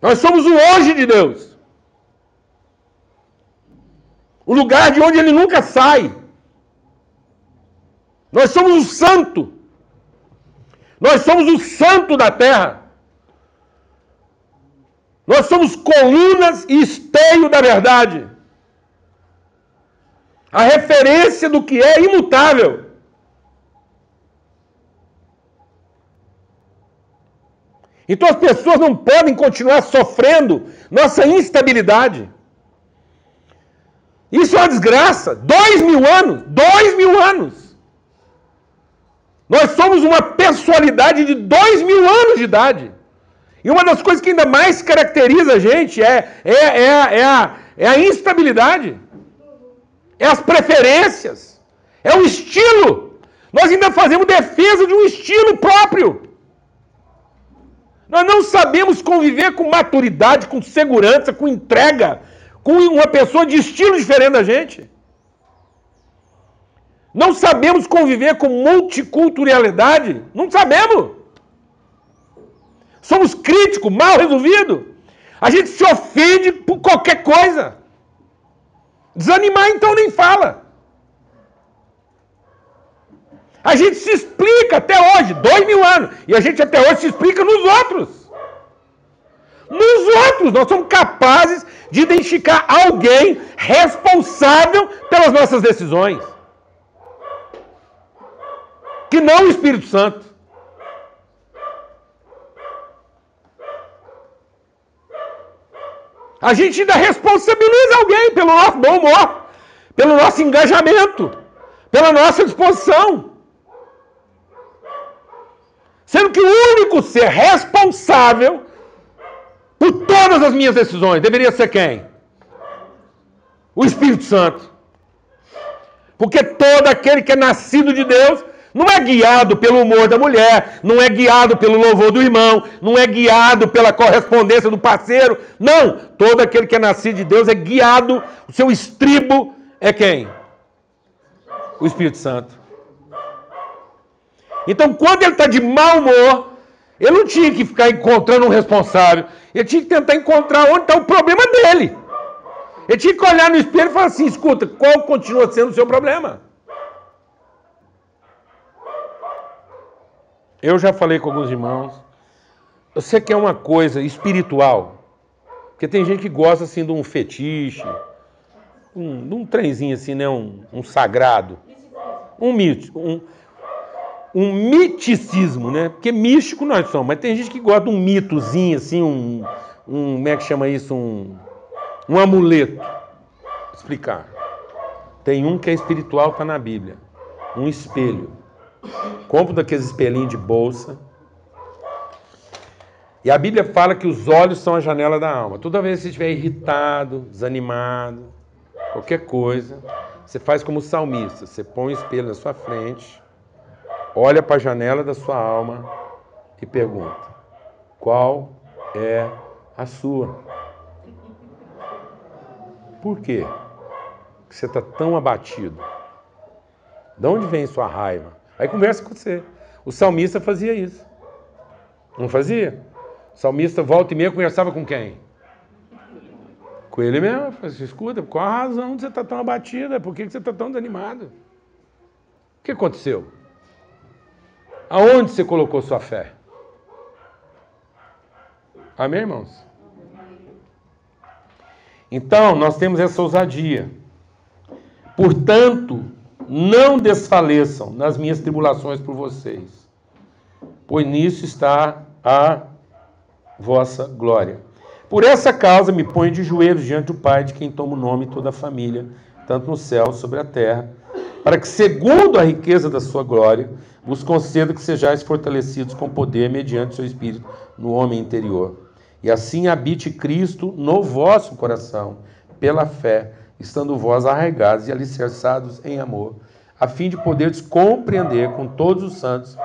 Nós somos o hoje de Deus. O lugar de onde ele nunca sai. Nós somos o santo. Nós somos o santo da terra. Nós somos colunas e esteio da verdade. A referência do que é imutável. Então as pessoas não podem continuar sofrendo nossa instabilidade. Isso é uma desgraça. Dois mil anos, dois mil anos. Nós somos uma personalidade de dois mil anos de idade. E uma das coisas que ainda mais caracteriza a gente é, é, é, é, a, é a instabilidade, é as preferências, é o estilo. Nós ainda fazemos defesa de um estilo próprio. Nós não sabemos conviver com maturidade, com segurança, com entrega, com uma pessoa de estilo diferente da gente. Não sabemos conviver com multiculturalidade. Não sabemos. Somos críticos, mal resolvidos. A gente se ofende por qualquer coisa. Desanimar, então, nem fala. A gente se explica até hoje, dois mil anos, e a gente até hoje se explica nos outros. Nos outros, nós somos capazes de identificar alguém responsável pelas nossas decisões. Que não o Espírito Santo. A gente ainda responsabiliza alguém pelo nosso bom humor, pelo nosso engajamento, pela nossa disposição. Sendo que o único ser responsável por todas as minhas decisões deveria ser quem? O Espírito Santo. Porque todo aquele que é nascido de Deus não é guiado pelo humor da mulher, não é guiado pelo louvor do irmão, não é guiado pela correspondência do parceiro. Não! Todo aquele que é nascido de Deus é guiado, o seu estribo é quem? O Espírito Santo. Então, quando ele está de mau humor, ele não tinha que ficar encontrando um responsável. Ele tinha que tentar encontrar onde está o problema dele. Ele tinha que olhar no espelho e falar assim: escuta, qual continua sendo o seu problema? Eu já falei com alguns irmãos. Você quer uma coisa espiritual? Porque tem gente que gosta assim de um fetiche, um, de um trenzinho assim, né? Um, um sagrado. Um mito. Um, um miticismo, né? Porque místico nós somos, mas tem gente que gosta de um mitozinho, assim, um, um como é que chama isso? Um, um amuleto. Vou explicar. Tem um que é espiritual, está na Bíblia. Um espelho. Compro daqueles espelhinhos de bolsa. E a Bíblia fala que os olhos são a janela da alma. Toda vez que você estiver irritado, desanimado, qualquer coisa, você faz como o salmista. Você põe o espelho na sua frente olha para a janela da sua alma e pergunta: qual é a sua? Por quê? Você está tão abatido? De onde vem sua raiva? Aí conversa com você. O salmista fazia isso. Não fazia? O salmista volta e meia conversava com quem? Com ele mesmo. Falei, assim, escuta, qual a razão de você estar tá tão abatido? Por que você está tão desanimado? O que aconteceu? Aonde você colocou sua fé? Amém, irmãos? Então, nós temos essa ousadia. Portanto, não desfaleçam nas minhas tribulações por vocês, pois nisso está a vossa glória. Por essa causa me ponho de joelhos diante do Pai, de quem toma o nome toda a família, tanto no céu sobre a terra, para que, segundo a riqueza da sua glória, vos conceda que sejais fortalecidos com poder mediante seu Espírito no homem interior. E assim habite Cristo no vosso coração, pela fé, estando vós arraigados e alicerçados em amor, a fim de poderes compreender com todos os santos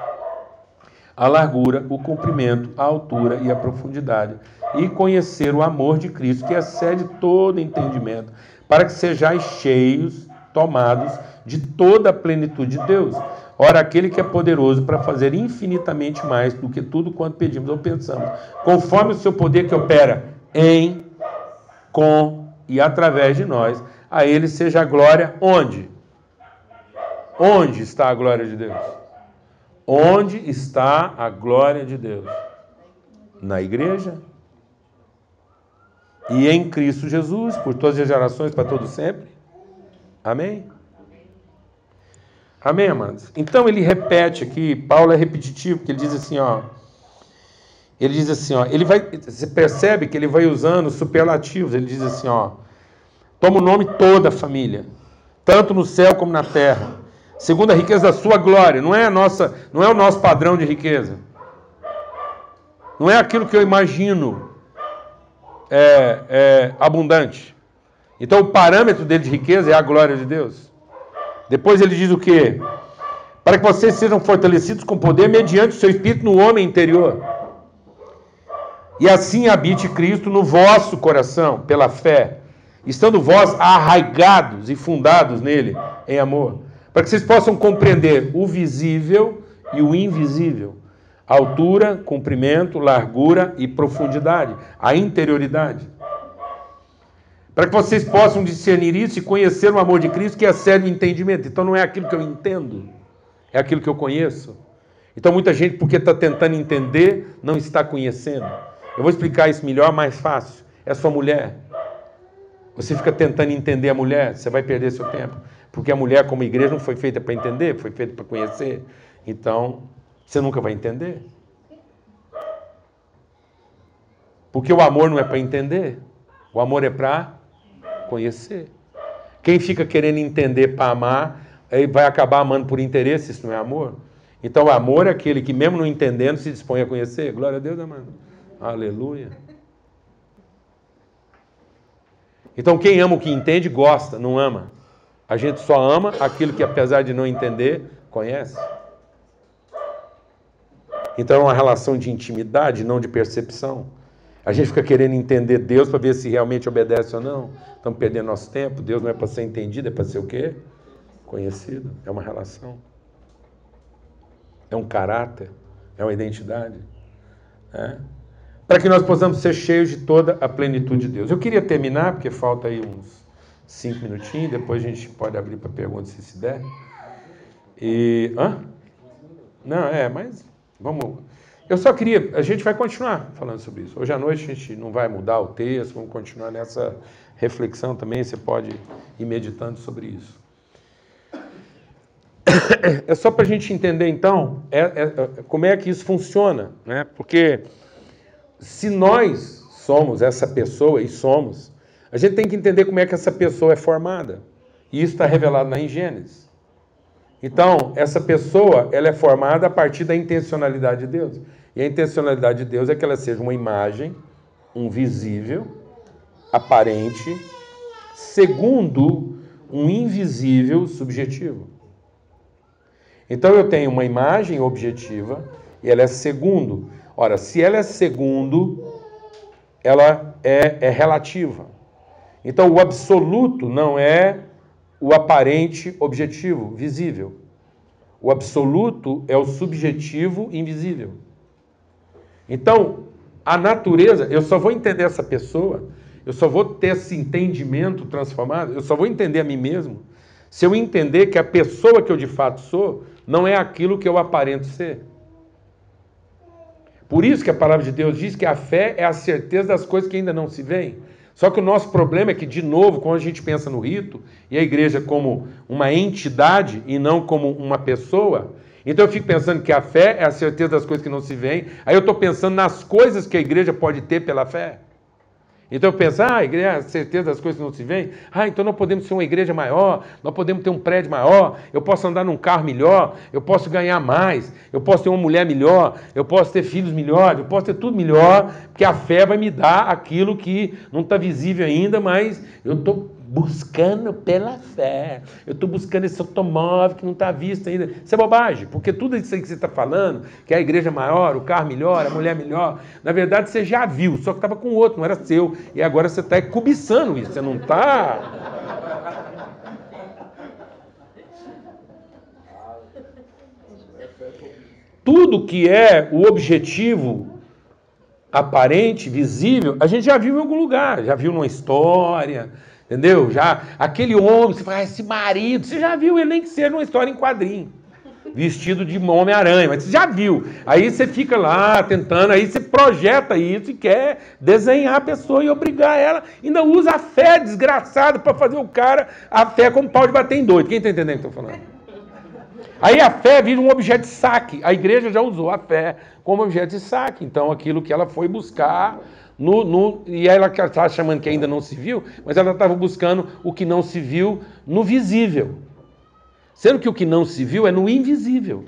a largura, o comprimento, a altura e a profundidade, e conhecer o amor de Cristo, que excede todo entendimento, para que sejais cheios, tomados de toda a plenitude de Deus. Ora, aquele que é poderoso para fazer infinitamente mais do que tudo quanto pedimos ou pensamos, conforme o seu poder que opera em, com e através de nós, a ele seja a glória onde? Onde está a glória de Deus? Onde está a glória de Deus? Na igreja. E em Cristo Jesus, por todas as gerações, para todo sempre. Amém? Amém, amados? Então ele repete aqui, Paulo é repetitivo, porque ele diz assim, ó. Ele diz assim, ó, ele vai, você percebe que ele vai usando superlativos, ele diz assim, ó, toma o nome toda a família, tanto no céu como na terra, segundo a riqueza da sua glória, não é a nossa, não é o nosso padrão de riqueza. Não é aquilo que eu imagino é, é, abundante. Então o parâmetro dele de riqueza é a glória de Deus. Depois ele diz o quê? Para que vocês sejam fortalecidos com poder mediante o seu espírito no homem interior. E assim habite Cristo no vosso coração, pela fé, estando vós arraigados e fundados nele em amor, para que vocês possam compreender o visível e o invisível, altura, comprimento, largura e profundidade, a interioridade para que vocês possam discernir isso e conhecer o amor de Cristo, que é sério entendimento. Então não é aquilo que eu entendo, é aquilo que eu conheço. Então muita gente, porque está tentando entender, não está conhecendo. Eu vou explicar isso melhor, mais fácil. É sua mulher. Você fica tentando entender a mulher, você vai perder seu tempo. Porque a mulher, como igreja, não foi feita para entender, foi feita para conhecer. Então, você nunca vai entender. Porque o amor não é para entender, o amor é para conhecer. Quem fica querendo entender para amar, vai acabar amando por interesse, isso não é amor. Então, o amor é aquele que, mesmo não entendendo, se dispõe a conhecer. Glória a Deus, amado. Aleluia. Então, quem ama o que entende, gosta, não ama. A gente só ama aquilo que, apesar de não entender, conhece. Então, é uma relação de intimidade, não de percepção. A gente fica querendo entender Deus para ver se realmente obedece ou não. Estamos perdendo nosso tempo. Deus não é para ser entendido, é para ser o quê? Conhecido. É uma relação. É um caráter. É uma identidade. É? Para que nós possamos ser cheios de toda a plenitude de Deus. Eu queria terminar, porque falta aí uns cinco minutinhos, depois a gente pode abrir para perguntas se se der. E. Hã? Não, é, mas vamos. Eu só queria, a gente vai continuar falando sobre isso. Hoje à noite a gente não vai mudar o texto, vamos continuar nessa reflexão também, você pode ir meditando sobre isso. É só para a gente entender então é, é, é, como é que isso funciona, né? Porque se nós somos essa pessoa e somos, a gente tem que entender como é que essa pessoa é formada. E isso está revelado na Gênesis. Então, essa pessoa, ela é formada a partir da intencionalidade de Deus. E a intencionalidade de Deus é que ela seja uma imagem, um visível, aparente, segundo um invisível subjetivo. Então eu tenho uma imagem objetiva e ela é segundo. Ora, se ela é segundo, ela é, é relativa. Então o absoluto não é o aparente objetivo, visível. O absoluto é o subjetivo invisível. Então, a natureza, eu só vou entender essa pessoa, eu só vou ter esse entendimento transformado, eu só vou entender a mim mesmo, se eu entender que a pessoa que eu de fato sou não é aquilo que eu aparento ser. Por isso que a palavra de Deus diz que a fé é a certeza das coisas que ainda não se veem. Só que o nosso problema é que, de novo, quando a gente pensa no rito e a igreja como uma entidade e não como uma pessoa, então eu fico pensando que a fé é a certeza das coisas que não se veem. Aí eu estou pensando nas coisas que a igreja pode ter pela fé. Então eu penso, ah, a igreja a certeza das coisas não se veem. Ah, então nós podemos ser uma igreja maior, nós podemos ter um prédio maior, eu posso andar num carro melhor, eu posso ganhar mais, eu posso ter uma mulher melhor, eu posso ter filhos melhores, eu posso ter tudo melhor, porque a fé vai me dar aquilo que não está visível ainda, mas eu estou buscando pela fé. Eu estou buscando esse automóvel que não está visto ainda. Isso é bobagem, porque tudo isso aí que você está falando, que é a igreja maior, o carro melhor, a mulher melhor, na verdade você já viu, só que estava com outro, não era seu. E agora você está cobiçando isso, você não está. Tudo que é o objetivo aparente, visível, a gente já viu em algum lugar, já viu numa história, Entendeu? Já aquele homem, você fala, ah, esse marido, você já viu ele nem que seja numa história em quadrinho. Vestido de Homem-Aranha, mas você já viu. Aí você fica lá tentando, aí você projeta isso e quer desenhar a pessoa e obrigar ela. Ainda usa a fé desgraçada para fazer o cara, a fé como pau de bater em doido. Quem está entendendo o que eu estou falando? Aí a fé vira um objeto de saque. A igreja já usou a fé como objeto de saque. Então aquilo que ela foi buscar no, no, e ela está chamando que ainda não se viu, mas ela estava buscando o que não se viu no visível. Sendo que o que não se viu é no invisível.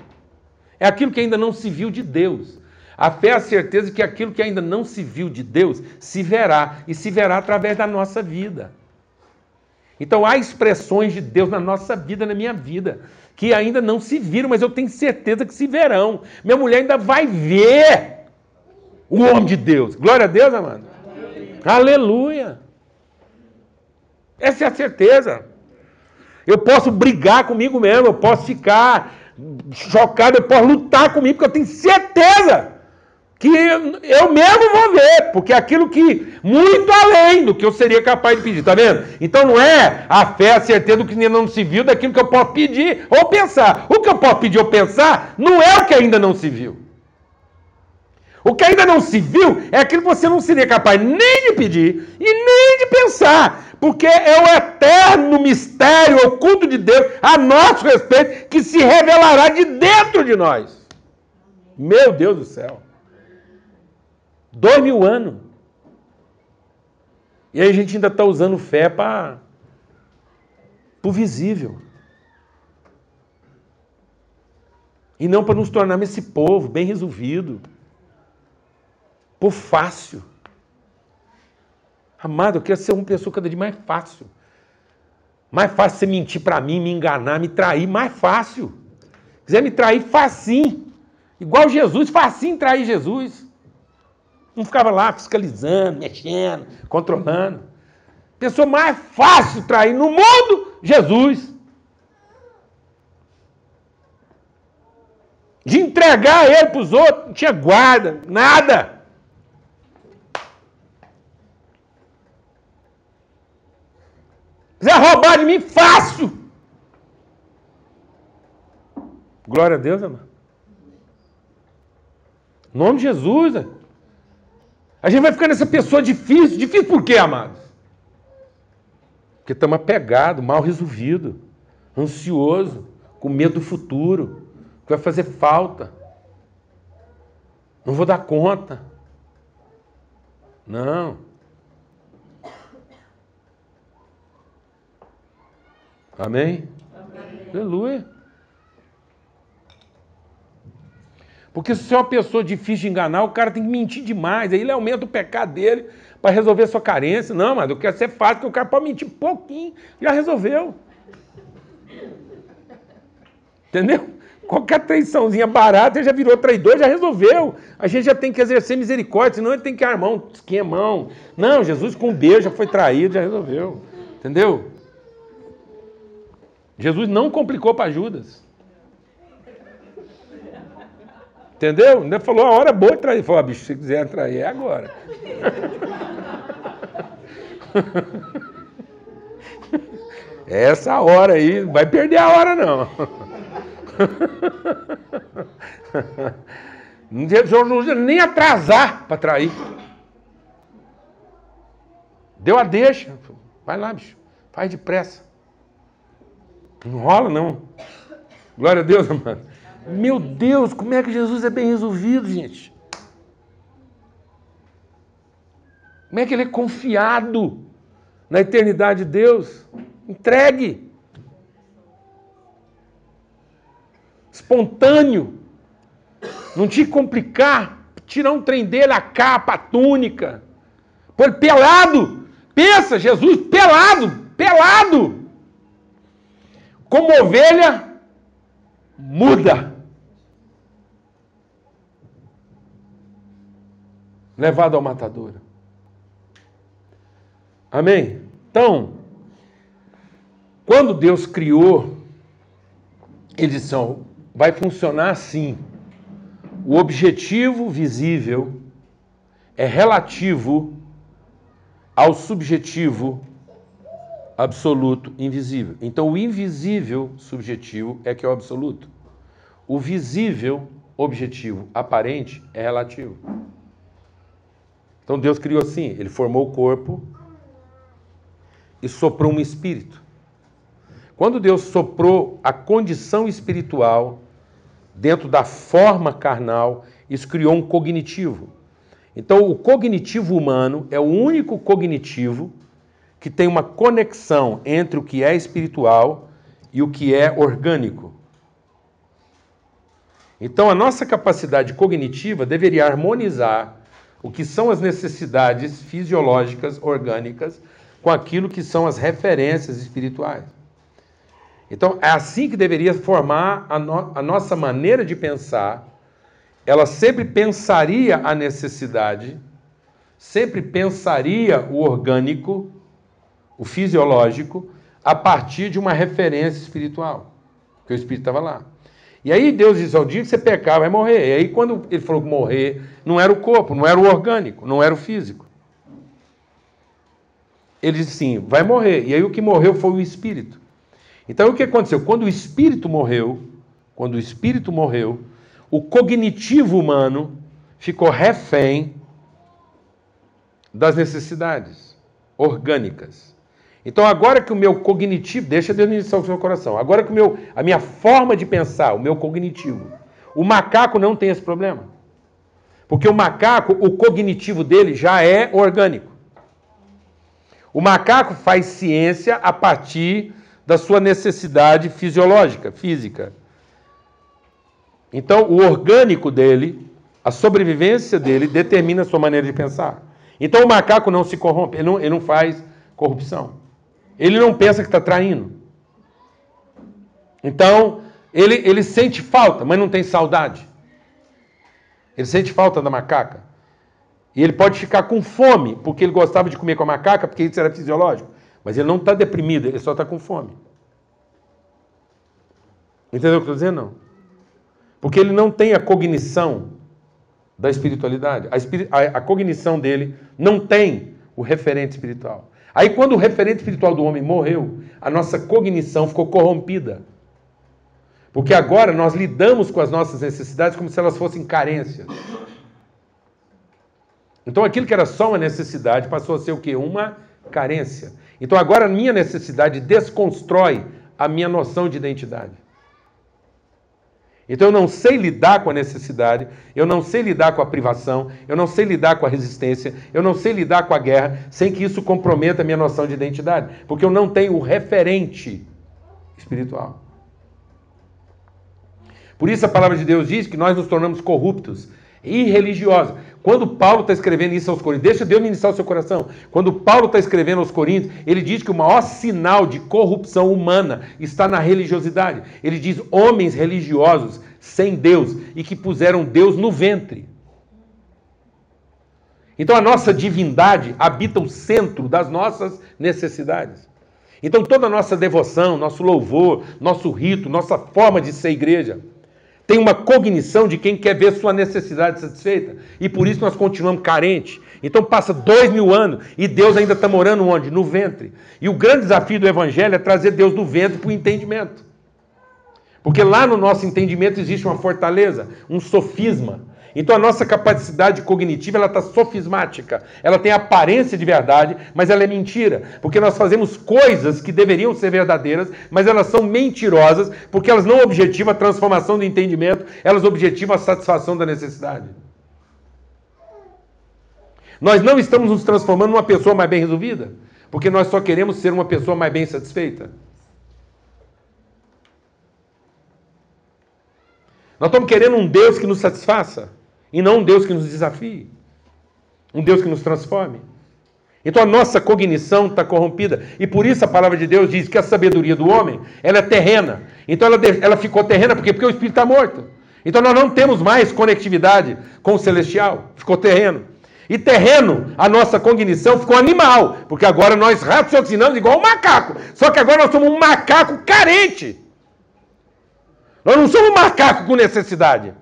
É aquilo que ainda não se viu de Deus. A fé é a certeza que aquilo que ainda não se viu de Deus se verá, e se verá através da nossa vida. Então há expressões de Deus na nossa vida, na minha vida, que ainda não se viram, mas eu tenho certeza que se verão. Minha mulher ainda vai ver o homem de Deus. Glória a Deus, amado. Aleluia. Essa é a certeza. Eu posso brigar comigo mesmo, eu posso ficar chocado, eu posso lutar comigo, porque eu tenho certeza que eu mesmo vou ver, porque é aquilo que, muito além do que eu seria capaz de pedir, tá vendo? Então não é a fé, a certeza do que ainda não se viu, daquilo que eu posso pedir ou pensar. O que eu posso pedir ou pensar não é o que ainda não se viu. O que ainda não se viu é aquilo que você não seria capaz nem de pedir e nem de pensar, porque é o eterno mistério oculto de Deus a nosso respeito que se revelará de dentro de nós. Meu Deus do céu. Dois mil anos. E aí a gente ainda está usando fé para o visível. E não para nos tornarmos esse povo bem resolvido por fácil. Amado, eu quero ser uma pessoa cada dia mais fácil. Mais fácil você mentir para mim, me enganar, me trair, mais fácil. Quiser me trair, facinho. Igual Jesus, facinho trair Jesus. Não ficava lá fiscalizando, mexendo, controlando. Pessoa mais fácil trair no mundo, Jesus. De entregar ele para os outros, não tinha guarda, nada. Quiser roubar de mim, fácil. Glória a Deus, amado. Em nome de Jesus. Né? A gente vai ficar nessa pessoa difícil. Difícil por quê, amados? Porque estamos apegados, mal resolvido, ansioso, com medo do futuro, que vai fazer falta. Não vou dar conta. Não. Amém? Amém? Aleluia. Porque se é uma pessoa difícil de enganar, o cara tem que mentir demais. Aí ele aumenta o pecado dele para resolver a sua carência. Não, mas eu quero ser fácil, porque o cara pode mentir pouquinho, já resolveu. Entendeu? Qualquer traiçãozinha barata, ele já virou traidor, já resolveu. A gente já tem que exercer misericórdia, senão ele tem que armar um esquemão. Não, Jesus com um beijo já foi traído, já resolveu. Entendeu? Jesus não complicou para Judas. Entendeu? Ele falou a hora boa de trair. Ele falou, ah, bicho, se quiser trair, é agora. Essa hora aí, não vai perder a hora não. Não nem atrasar para trair. Deu a deixa. Vai lá, bicho. Faz depressa. Não rola, não. Glória a Deus, amado. Meu Deus, como é que Jesus é bem resolvido, gente? Como é que ele é confiado na eternidade de Deus? Entregue. Espontâneo. Não te complicar. Tirar um trem dele, a capa, a túnica. Pôr pelado. Pensa, Jesus pelado, pelado. Como ovelha muda. Levado ao matador. Amém? Então, quando Deus criou, ele disse: vai funcionar assim. O objetivo visível é relativo ao subjetivo absoluto invisível. Então, o invisível subjetivo é que é o absoluto. O visível objetivo aparente é relativo. Então, Deus criou assim: Ele formou o corpo e soprou um espírito. Quando Deus soprou a condição espiritual dentro da forma carnal, isso criou um cognitivo. Então, o cognitivo humano é o único cognitivo que tem uma conexão entre o que é espiritual e o que é orgânico. Então, a nossa capacidade cognitiva deveria harmonizar o que são as necessidades fisiológicas orgânicas com aquilo que são as referências espirituais. Então, é assim que deveria formar a, no a nossa maneira de pensar. Ela sempre pensaria a necessidade, sempre pensaria o orgânico, o fisiológico, a partir de uma referência espiritual, porque o espírito estava lá. E aí Deus diz: ao dia que você pecar, vai morrer. E aí, quando ele falou morrer, não era o corpo, não era o orgânico, não era o físico. Ele disse sim, vai morrer. E aí o que morreu foi o espírito. Então o que aconteceu? Quando o espírito morreu, quando o espírito morreu, o cognitivo humano ficou refém das necessidades orgânicas. Então agora que o meu cognitivo, deixa Deus iniciar o seu coração. Agora que o meu, a minha forma de pensar, o meu cognitivo, o macaco não tem esse problema. Porque o macaco, o cognitivo dele já é orgânico. O macaco faz ciência a partir da sua necessidade fisiológica, física. Então, o orgânico dele, a sobrevivência dele, determina a sua maneira de pensar. Então, o macaco não se corrompe, ele não, ele não faz corrupção. Ele não pensa que está traindo. Então, ele, ele sente falta, mas não tem saudade. Ele sente falta da macaca. E ele pode ficar com fome, porque ele gostava de comer com a macaca, porque isso era fisiológico. Mas ele não está deprimido, ele só está com fome. Entendeu o que eu estou dizendo? Não. Porque ele não tem a cognição da espiritualidade. A, a, a cognição dele não tem o referente espiritual. Aí, quando o referente espiritual do homem morreu, a nossa cognição ficou corrompida. Porque agora nós lidamos com as nossas necessidades como se elas fossem carências. Então aquilo que era só uma necessidade passou a ser o quê? Uma carência. Então agora a minha necessidade desconstrói a minha noção de identidade. Então eu não sei lidar com a necessidade, eu não sei lidar com a privação, eu não sei lidar com a resistência, eu não sei lidar com a guerra sem que isso comprometa a minha noção de identidade, porque eu não tenho o referente espiritual. Por isso a palavra de Deus diz que nós nos tornamos corruptos religiosos. Quando Paulo está escrevendo isso aos Coríntios, deixa Deus ministrar o seu coração. Quando Paulo está escrevendo aos Coríntios, ele diz que o maior sinal de corrupção humana está na religiosidade. Ele diz homens religiosos sem Deus e que puseram Deus no ventre. Então a nossa divindade habita o centro das nossas necessidades. Então toda a nossa devoção, nosso louvor, nosso rito, nossa forma de ser igreja, tem uma cognição de quem quer ver sua necessidade satisfeita. E por isso nós continuamos carentes. Então passa dois mil anos e Deus ainda está morando onde? No ventre. E o grande desafio do Evangelho é trazer Deus do ventre para o entendimento. Porque lá no nosso entendimento existe uma fortaleza, um sofisma. Então a nossa capacidade cognitiva ela está sofismática, ela tem aparência de verdade, mas ela é mentira, porque nós fazemos coisas que deveriam ser verdadeiras, mas elas são mentirosas, porque elas não objetivam a transformação do entendimento, elas objetivam a satisfação da necessidade. Nós não estamos nos transformando numa pessoa mais bem resolvida, porque nós só queremos ser uma pessoa mais bem satisfeita. Nós estamos querendo um Deus que nos satisfaça e não um Deus que nos desafie, um Deus que nos transforme. Então a nossa cognição está corrompida e por isso a palavra de Deus diz que a sabedoria do homem ela é terrena. Então ela, ela ficou terrena porque porque o espírito está morto. Então nós não temos mais conectividade com o celestial, ficou terreno. E terreno, a nossa cognição ficou animal, porque agora nós raciocinamos igual um macaco. Só que agora nós somos um macaco carente. Nós não somos um macaco com necessidade.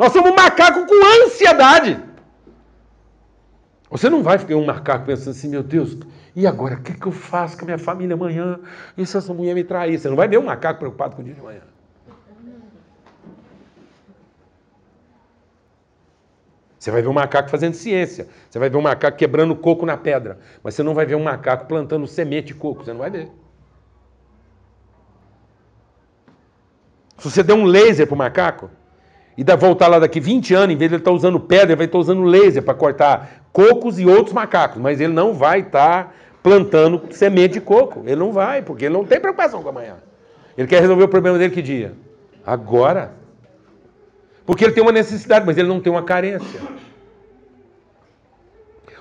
Nós somos um macaco com ansiedade. Você não vai ficar um macaco pensando assim, meu Deus, e agora? O que, que eu faço com a minha família amanhã? E se essa mulher me trair? Você não vai ver um macaco preocupado com o dia de manhã. Você vai ver um macaco fazendo ciência. Você vai ver um macaco quebrando coco na pedra. Mas você não vai ver um macaco plantando semente de coco. Você não vai ver. Se você der um laser para o macaco e voltar lá daqui 20 anos, em vez de ele estar tá usando pedra, ele vai estar tá usando laser para cortar cocos e outros macacos. Mas ele não vai estar tá plantando semente de coco. Ele não vai, porque ele não tem preocupação com amanhã. Ele quer resolver o problema dele que dia? Agora. Porque ele tem uma necessidade, mas ele não tem uma carência.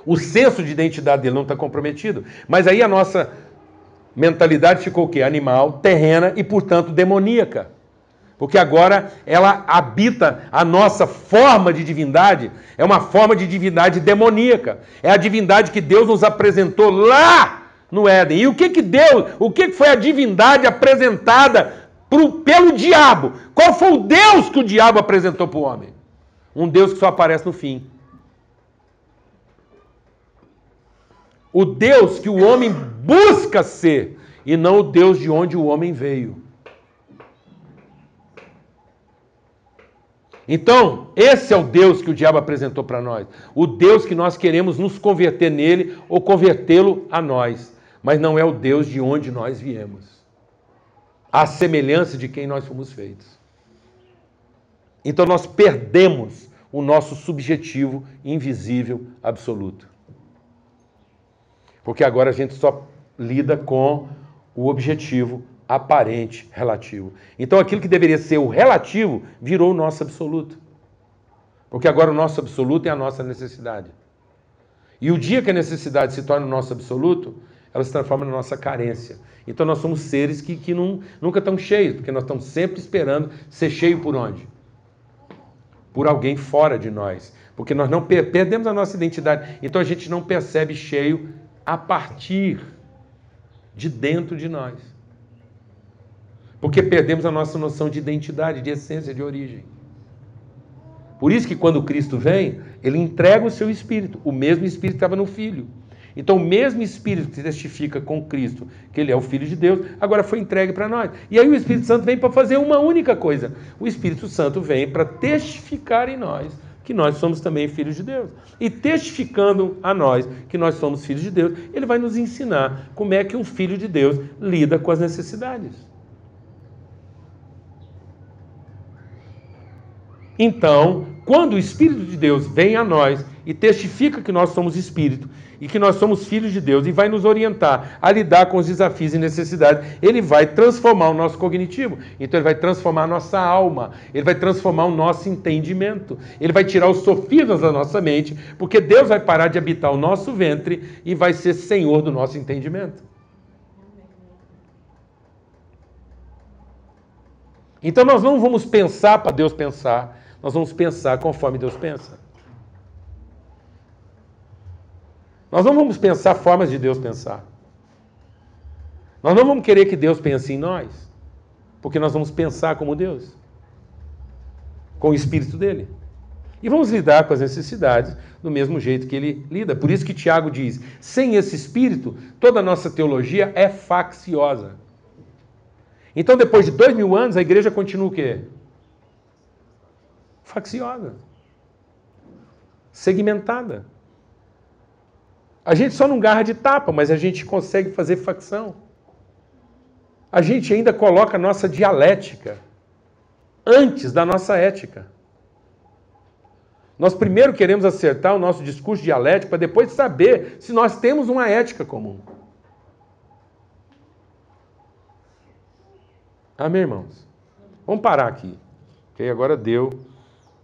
O senso de identidade dele não está comprometido. Mas aí a nossa mentalidade ficou o quê? Animal, terrena e, portanto, demoníaca. Porque agora ela habita a nossa forma de divindade, é uma forma de divindade demoníaca. É a divindade que Deus nos apresentou lá no Éden. E o que que Deus, o que foi a divindade apresentada pro, pelo diabo. Qual foi o Deus que o diabo apresentou para o homem? Um Deus que só aparece no fim. O Deus que o homem busca ser e não o Deus de onde o homem veio. Então, esse é o Deus que o diabo apresentou para nós. O Deus que nós queremos nos converter nele ou convertê-lo a nós. Mas não é o Deus de onde nós viemos à semelhança de quem nós fomos feitos. Então nós perdemos o nosso subjetivo invisível absoluto. Porque agora a gente só lida com o objetivo aparente relativo. Então aquilo que deveria ser o relativo virou o nosso absoluto. Porque agora o nosso absoluto é a nossa necessidade. E o dia que a necessidade se torna o nosso absoluto, ela se transforma na nossa carência. Então nós somos seres que, que não, nunca estão cheios, porque nós estamos sempre esperando ser cheio por onde? Por alguém fora de nós. Porque nós não per perdemos a nossa identidade. Então a gente não percebe cheio a partir de dentro de nós. Porque perdemos a nossa noção de identidade, de essência, de origem. Por isso que quando Cristo vem, ele entrega o seu espírito, o mesmo espírito que estava no filho. Então, o mesmo Espírito que testifica com Cristo que ele é o Filho de Deus, agora foi entregue para nós. E aí o Espírito Santo vem para fazer uma única coisa: o Espírito Santo vem para testificar em nós que nós somos também filhos de Deus. E testificando a nós que nós somos filhos de Deus, ele vai nos ensinar como é que um filho de Deus lida com as necessidades. Então, quando o Espírito de Deus vem a nós e testifica que nós somos espírito e que nós somos filhos de Deus e vai nos orientar a lidar com os desafios e necessidades, ele vai transformar o nosso cognitivo. Então ele vai transformar a nossa alma, ele vai transformar o nosso entendimento, ele vai tirar os sofismas da nossa mente, porque Deus vai parar de habitar o nosso ventre e vai ser senhor do nosso entendimento. Então nós não vamos pensar para Deus pensar, nós vamos pensar conforme Deus pensa. Nós não vamos pensar formas de Deus pensar. Nós não vamos querer que Deus pense em nós, porque nós vamos pensar como Deus, com o Espírito dele. E vamos lidar com as necessidades do mesmo jeito que ele lida. Por isso que Tiago diz: sem esse Espírito, toda a nossa teologia é facciosa. Então, depois de dois mil anos, a igreja continua o quê? Facciosa. segmentada. A gente só não garra de tapa, mas a gente consegue fazer facção. A gente ainda coloca a nossa dialética antes da nossa ética. Nós primeiro queremos acertar o nosso discurso dialético para depois saber se nós temos uma ética comum. Amém, irmãos? Vamos parar aqui. Ok? Agora deu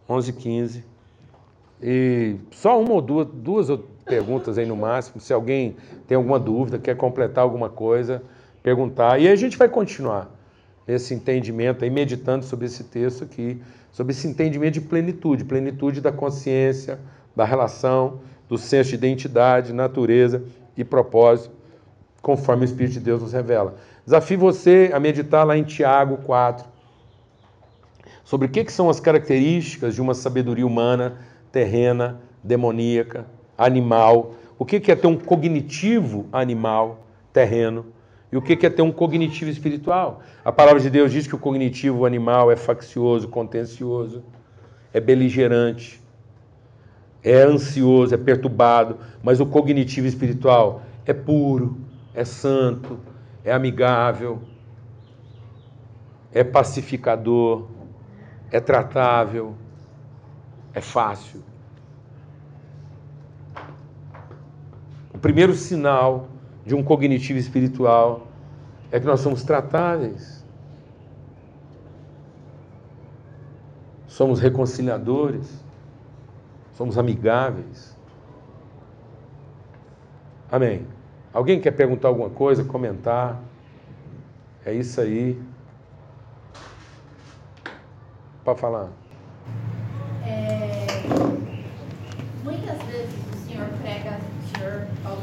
11h15. E só uma ou duas, duas perguntas aí no máximo. Se alguém tem alguma dúvida, quer completar alguma coisa, perguntar. E a gente vai continuar nesse entendimento aí, meditando sobre esse texto aqui, sobre esse entendimento de plenitude plenitude da consciência, da relação, do senso de identidade, natureza e propósito, conforme o Espírito de Deus nos revela. Desafio você a meditar lá em Tiago 4, sobre o que, que são as características de uma sabedoria humana, terrena, demoníaca, animal, o que, que é ter um cognitivo animal, terreno, e o que, que é ter um cognitivo espiritual. A palavra de Deus diz que o cognitivo animal é faccioso, contencioso, é beligerante, é ansioso, é perturbado, mas o cognitivo espiritual é puro, é santo, é amigável, é pacificador, é tratável, é fácil. O primeiro sinal de um cognitivo espiritual é que nós somos tratáveis. Somos reconciliadores, somos amigáveis. Amém. Alguém quer perguntar alguma coisa, comentar? É isso aí. Pode falar. É, muitas vezes o senhor prega, o senhor Paulo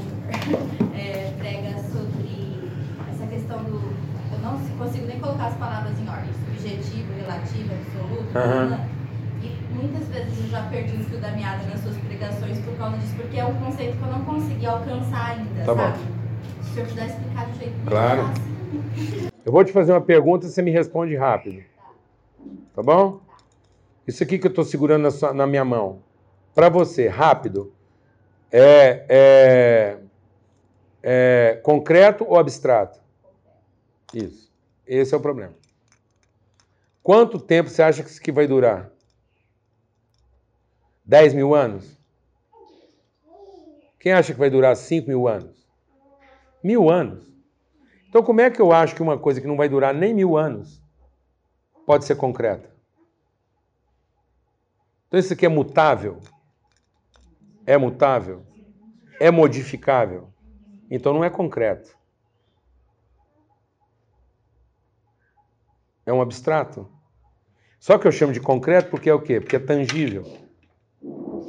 é, prega sobre essa questão do. Eu não consigo nem colocar as palavras em ordem, subjetivo, relativo, absoluto. Uhum. E muitas vezes eu já perdi o fio da meada nas suas pregações por causa disso, porque é um conceito que eu não consegui alcançar ainda, tá sabe? Bom. Se o senhor puder explicar de jeito Claro. Eu vou te fazer uma pergunta e você me responde rápido. Tá bom? Isso aqui que eu estou segurando na, sua, na, minha mão, para você, rápido, é, é, é concreto ou abstrato? Isso. Esse é o problema. Quanto tempo você acha que isso aqui vai durar? 10 mil anos? Quem acha que vai durar 5 mil anos? Mil anos. Então, como é que eu acho que uma coisa que não vai durar nem mil anos pode ser concreta? Então, isso aqui é mutável? É mutável? É modificável? Então, não é concreto. É um abstrato. Só que eu chamo de concreto porque é o quê? Porque é tangível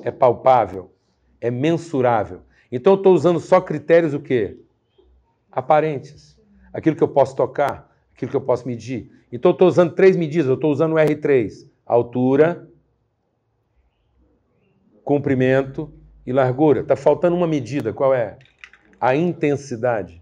é palpável, é mensurável. Então eu estou usando só critérios o quê? Aparentes. Aquilo que eu posso tocar, aquilo que eu posso medir. Então eu estou usando três medidas, eu estou usando o R3. Altura, comprimento e largura. Está faltando uma medida, qual é? A intensidade.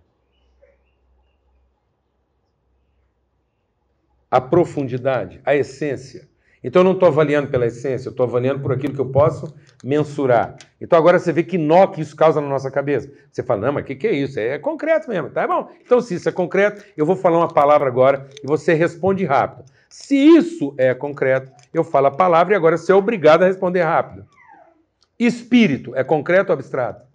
A profundidade, a essência. Então eu não estou avaliando pela essência, eu estou avaliando por aquilo que eu posso mensurar. Então agora você vê que nó que isso causa na nossa cabeça. Você fala, não, mas o que, que é isso? É concreto mesmo, tá bom? Então se isso é concreto, eu vou falar uma palavra agora e você responde rápido. Se isso é concreto, eu falo a palavra e agora você é obrigado a responder rápido. Espírito é concreto ou abstrato?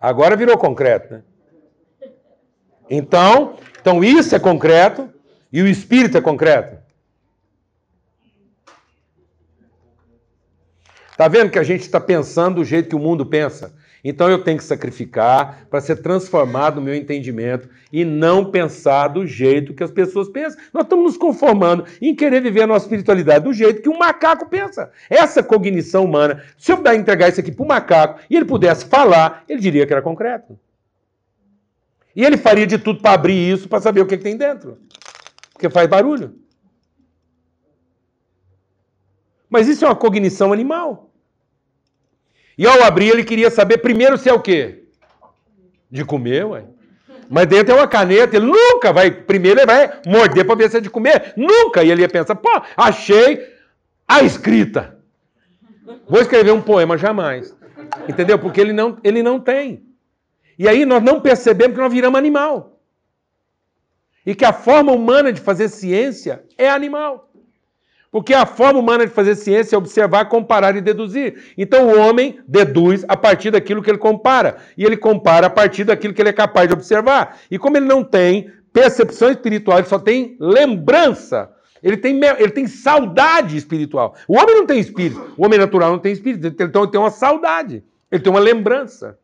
Agora virou concreto, né? Então, então isso é concreto e o espírito é concreto. Tá vendo que a gente está pensando do jeito que o mundo pensa? Então eu tenho que sacrificar para ser transformado no meu entendimento e não pensar do jeito que as pessoas pensam. Nós estamos nos conformando em querer viver a nossa espiritualidade do jeito que um macaco pensa. Essa cognição humana, se eu puder entregar isso aqui para o macaco e ele pudesse falar, ele diria que era concreto. E ele faria de tudo para abrir isso para saber o que, que tem dentro. Porque faz barulho. Mas isso é uma cognição animal. E ao abrir, ele queria saber primeiro se é o quê? De comer, ué. Mas dentro é uma caneta, ele nunca vai. Primeiro ele vai morder para ver se é de comer. Nunca. E ele ia pensar, pô, achei a escrita. Vou escrever um poema, jamais. Entendeu? Porque ele não, ele não tem. E aí nós não percebemos que nós viramos animal. E que a forma humana de fazer ciência é animal. Porque a forma humana de fazer ciência é observar, comparar e deduzir. Então o homem deduz a partir daquilo que ele compara. E ele compara a partir daquilo que ele é capaz de observar. E como ele não tem percepção espiritual, ele só tem lembrança. Ele tem, ele tem saudade espiritual. O homem não tem espírito. O homem natural não tem espírito. Então ele tem uma saudade. Ele tem uma lembrança.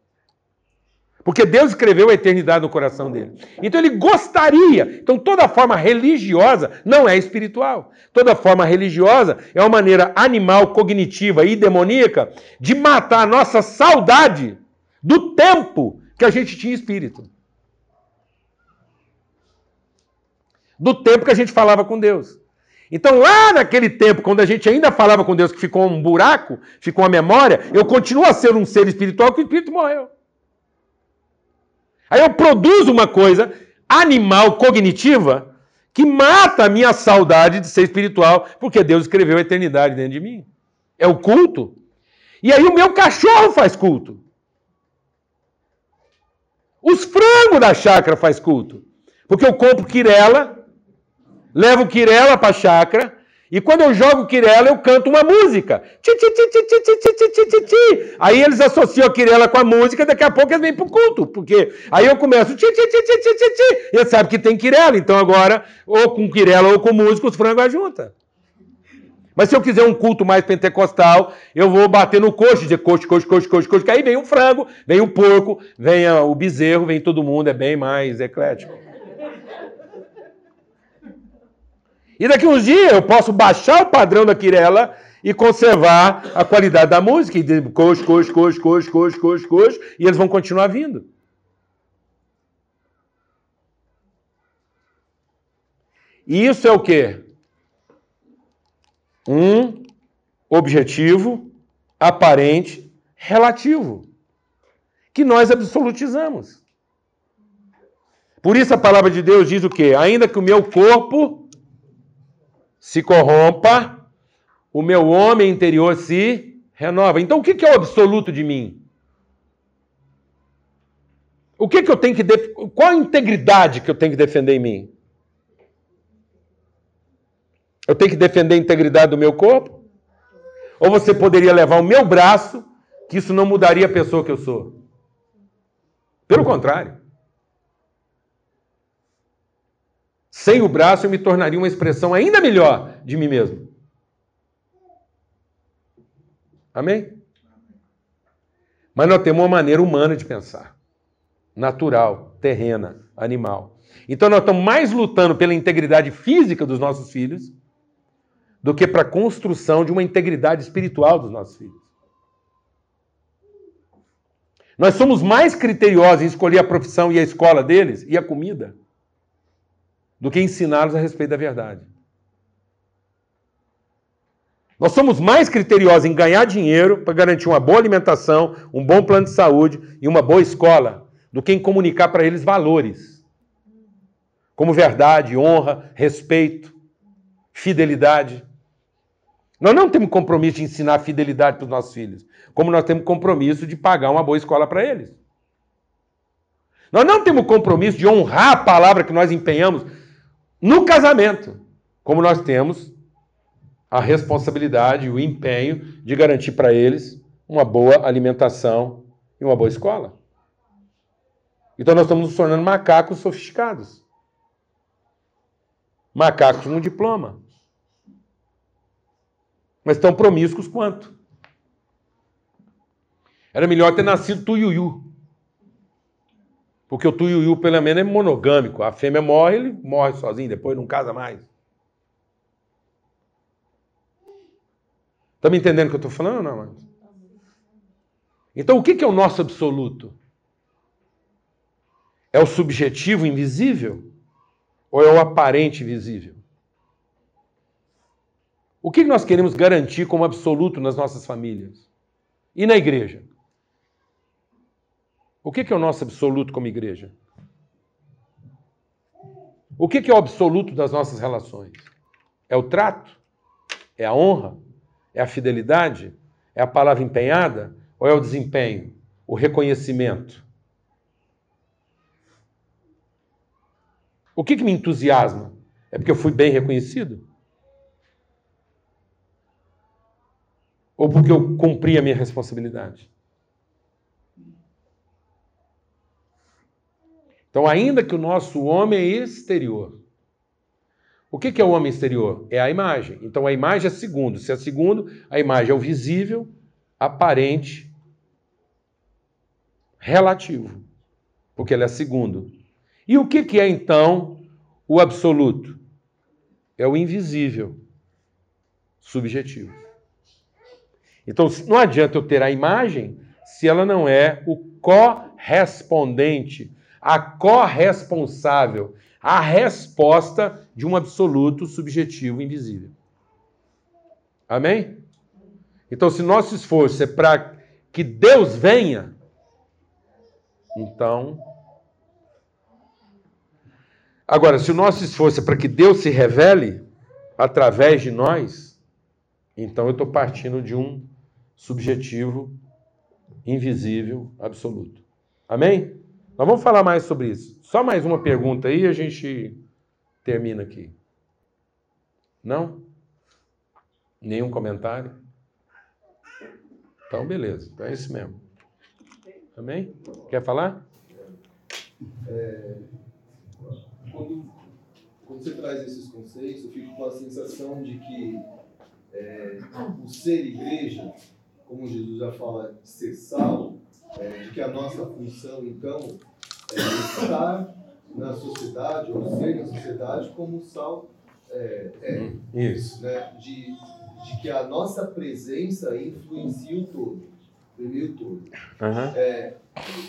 Porque Deus escreveu a eternidade no coração dele. Então ele gostaria. Então toda forma religiosa não é espiritual. Toda forma religiosa é uma maneira animal, cognitiva e demoníaca de matar a nossa saudade do tempo que a gente tinha espírito. Do tempo que a gente falava com Deus. Então, lá naquele tempo, quando a gente ainda falava com Deus, que ficou um buraco, ficou uma memória, eu continuo a ser um ser espiritual que o espírito morreu. Aí eu produzo uma coisa animal, cognitiva, que mata a minha saudade de ser espiritual, porque Deus escreveu a eternidade dentro de mim. É o culto. E aí o meu cachorro faz culto. Os frangos da chácara faz culto. Porque eu compro quirela, levo quirela para a chácara, e quando eu jogo Quirela, eu canto uma música. Aí eles associam a Quirela com a música, daqui a pouco eles vêm pro culto. Porque aí eu começo. Ti, ti, ti, ti, ti, ti, ti. Sabem que tem Quirela. Então agora, ou com Quirela ou com música, os frangos ajuntam. Mas se eu quiser um culto mais pentecostal, eu vou bater no coxo, dizer coxo, coxo, coxo, coxo, coxo, aí vem o frango, vem o porco, vem o bezerro, vem todo mundo, é bem mais eclético. E daqui uns dias eu posso baixar o padrão da Quirela e conservar a qualidade da música. E coxo, coxo, coxo, coxo, coxo, coxo, coxo, e eles vão continuar vindo. E isso é o quê? Um objetivo aparente relativo que nós absolutizamos. Por isso a palavra de Deus diz o quê? Ainda que o meu corpo se corrompa, o meu homem interior se renova. Então, o que é o absoluto de mim? O que, que eu tenho que. Def... Qual a integridade que eu tenho que defender em mim? Eu tenho que defender a integridade do meu corpo? Ou você poderia levar o meu braço, que isso não mudaria a pessoa que eu sou? Pelo contrário. Sem o braço, eu me tornaria uma expressão ainda melhor de mim mesmo. Amém? Mas nós temos uma maneira humana de pensar. Natural, terrena, animal. Então nós estamos mais lutando pela integridade física dos nossos filhos do que para a construção de uma integridade espiritual dos nossos filhos. Nós somos mais criteriosos em escolher a profissão e a escola deles e a comida do que ensiná-los a respeito da verdade. Nós somos mais criteriosos em ganhar dinheiro para garantir uma boa alimentação, um bom plano de saúde e uma boa escola, do que em comunicar para eles valores, como verdade, honra, respeito, fidelidade. Nós não temos compromisso de ensinar fidelidade para os nossos filhos, como nós temos compromisso de pagar uma boa escola para eles. Nós não temos compromisso de honrar a palavra que nós empenhamos no casamento, como nós temos a responsabilidade e o empenho de garantir para eles uma boa alimentação e uma boa escola. Então nós estamos nos tornando macacos sofisticados. Macacos com diploma. Mas tão promíscuos quanto. Era melhor ter nascido tuiuiu. Porque o tuiuiu, pelo menos, é monogâmico. A fêmea morre, ele morre sozinho, depois não casa mais. Está me entendendo o que eu estou falando? Não, Então, o que é o nosso absoluto? É o subjetivo invisível? Ou é o aparente visível? O que nós queremos garantir como absoluto nas nossas famílias? E na igreja? O que é o nosso absoluto como igreja? O que é o absoluto das nossas relações? É o trato? É a honra? É a fidelidade? É a palavra empenhada? Ou é o desempenho? O reconhecimento? O que, que me entusiasma? É porque eu fui bem reconhecido? Ou porque eu cumpri a minha responsabilidade? Então, ainda que o nosso homem é exterior. O que é o homem exterior? É a imagem. Então, a imagem é segundo. Se é segundo, a imagem é o visível, aparente, relativo. Porque ele é segundo. E o que é, então, o absoluto? É o invisível, subjetivo. Então, não adianta eu ter a imagem se ela não é o correspondente a corresponsável, a resposta de um absoluto subjetivo invisível. Amém? Então, se nosso esforço é para que Deus venha, então. Agora, se o nosso esforço é para que Deus se revele através de nós, então eu estou partindo de um subjetivo invisível absoluto. Amém? Nós vamos falar mais sobre isso. Só mais uma pergunta aí e a gente termina aqui. Não? Nenhum comentário? Então, beleza. Então é isso mesmo. Amém? Quer falar? É, quando, quando, você traz esses conceitos, eu fico com a sensação de que é, o ser igreja, como Jesus já fala, ser sal, é, de que a nossa função, então, é estar na sociedade, ou ser na sociedade como sal é, é Isso. Né, de, de que a nossa presença influencia o todo, o meio todo. Uhum. É,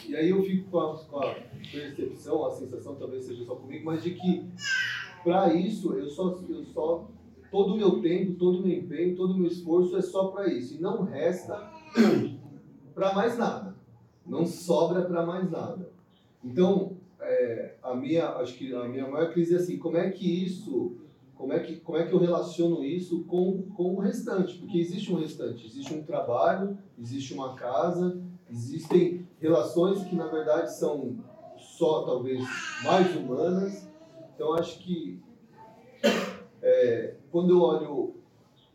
e aí eu fico com a, com a, percepção, a sensação talvez seja só comigo, mas de que para isso eu só, eu só todo o meu tempo, todo o meu empenho, todo o meu esforço é só para isso e não resta para mais nada não sobra para mais nada. Então, é, a minha, acho que a minha maior crise é assim, como é que isso, como é que, como é que eu relaciono isso com, com o restante? Porque existe um restante, existe um trabalho, existe uma casa, existem relações que na verdade são só talvez mais humanas. Então, acho que é, quando eu olho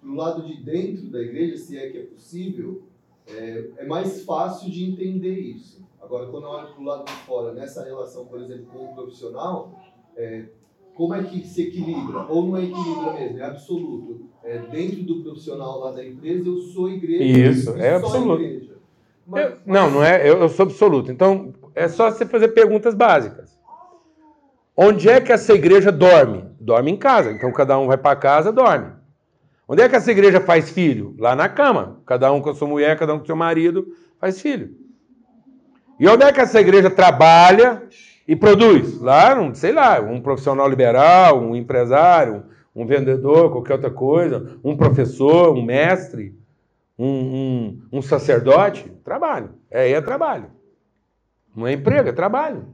para o lado de dentro da igreja, se é que é possível, é, é mais fácil de entender isso. Agora, quando eu olho para o lado de fora, nessa relação, por exemplo, com o profissional, é, como é que se equilibra? Ou não é equilíbrio mesmo, é absoluto. É, dentro do profissional lá da empresa, eu sou igreja. Isso, é absoluto. Mas, eu, não, não é, eu, eu sou absoluto. Então, é só você fazer perguntas básicas. Onde é que essa igreja dorme? Dorme em casa. Então, cada um vai para casa, dorme. Onde é que essa igreja faz filho? Lá na cama. Cada um com a sua mulher, cada um com o seu marido faz filho. E onde é que essa igreja trabalha e produz? Lá, sei lá, um profissional liberal, um empresário, um vendedor, qualquer outra coisa, um professor, um mestre, um, um, um sacerdote. Trabalho. É, é trabalho. Não é emprego, é trabalho.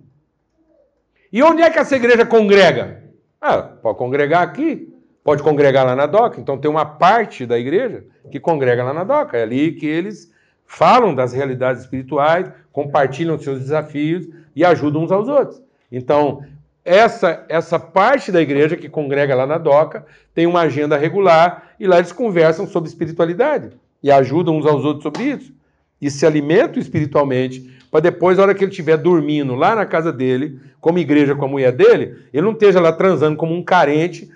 E onde é que essa igreja congrega? Ah, pode congregar aqui, pode congregar lá na DOCA. Então tem uma parte da igreja que congrega lá na DOCA. É ali que eles falam das realidades espirituais, compartilham seus desafios e ajudam uns aos outros. Então, essa, essa parte da igreja que congrega lá na DOCA tem uma agenda regular e lá eles conversam sobre espiritualidade e ajudam uns aos outros sobre isso. E se alimentam espiritualmente para depois, na hora que ele estiver dormindo lá na casa dele, como igreja com a mulher dele, ele não esteja lá transando como um carente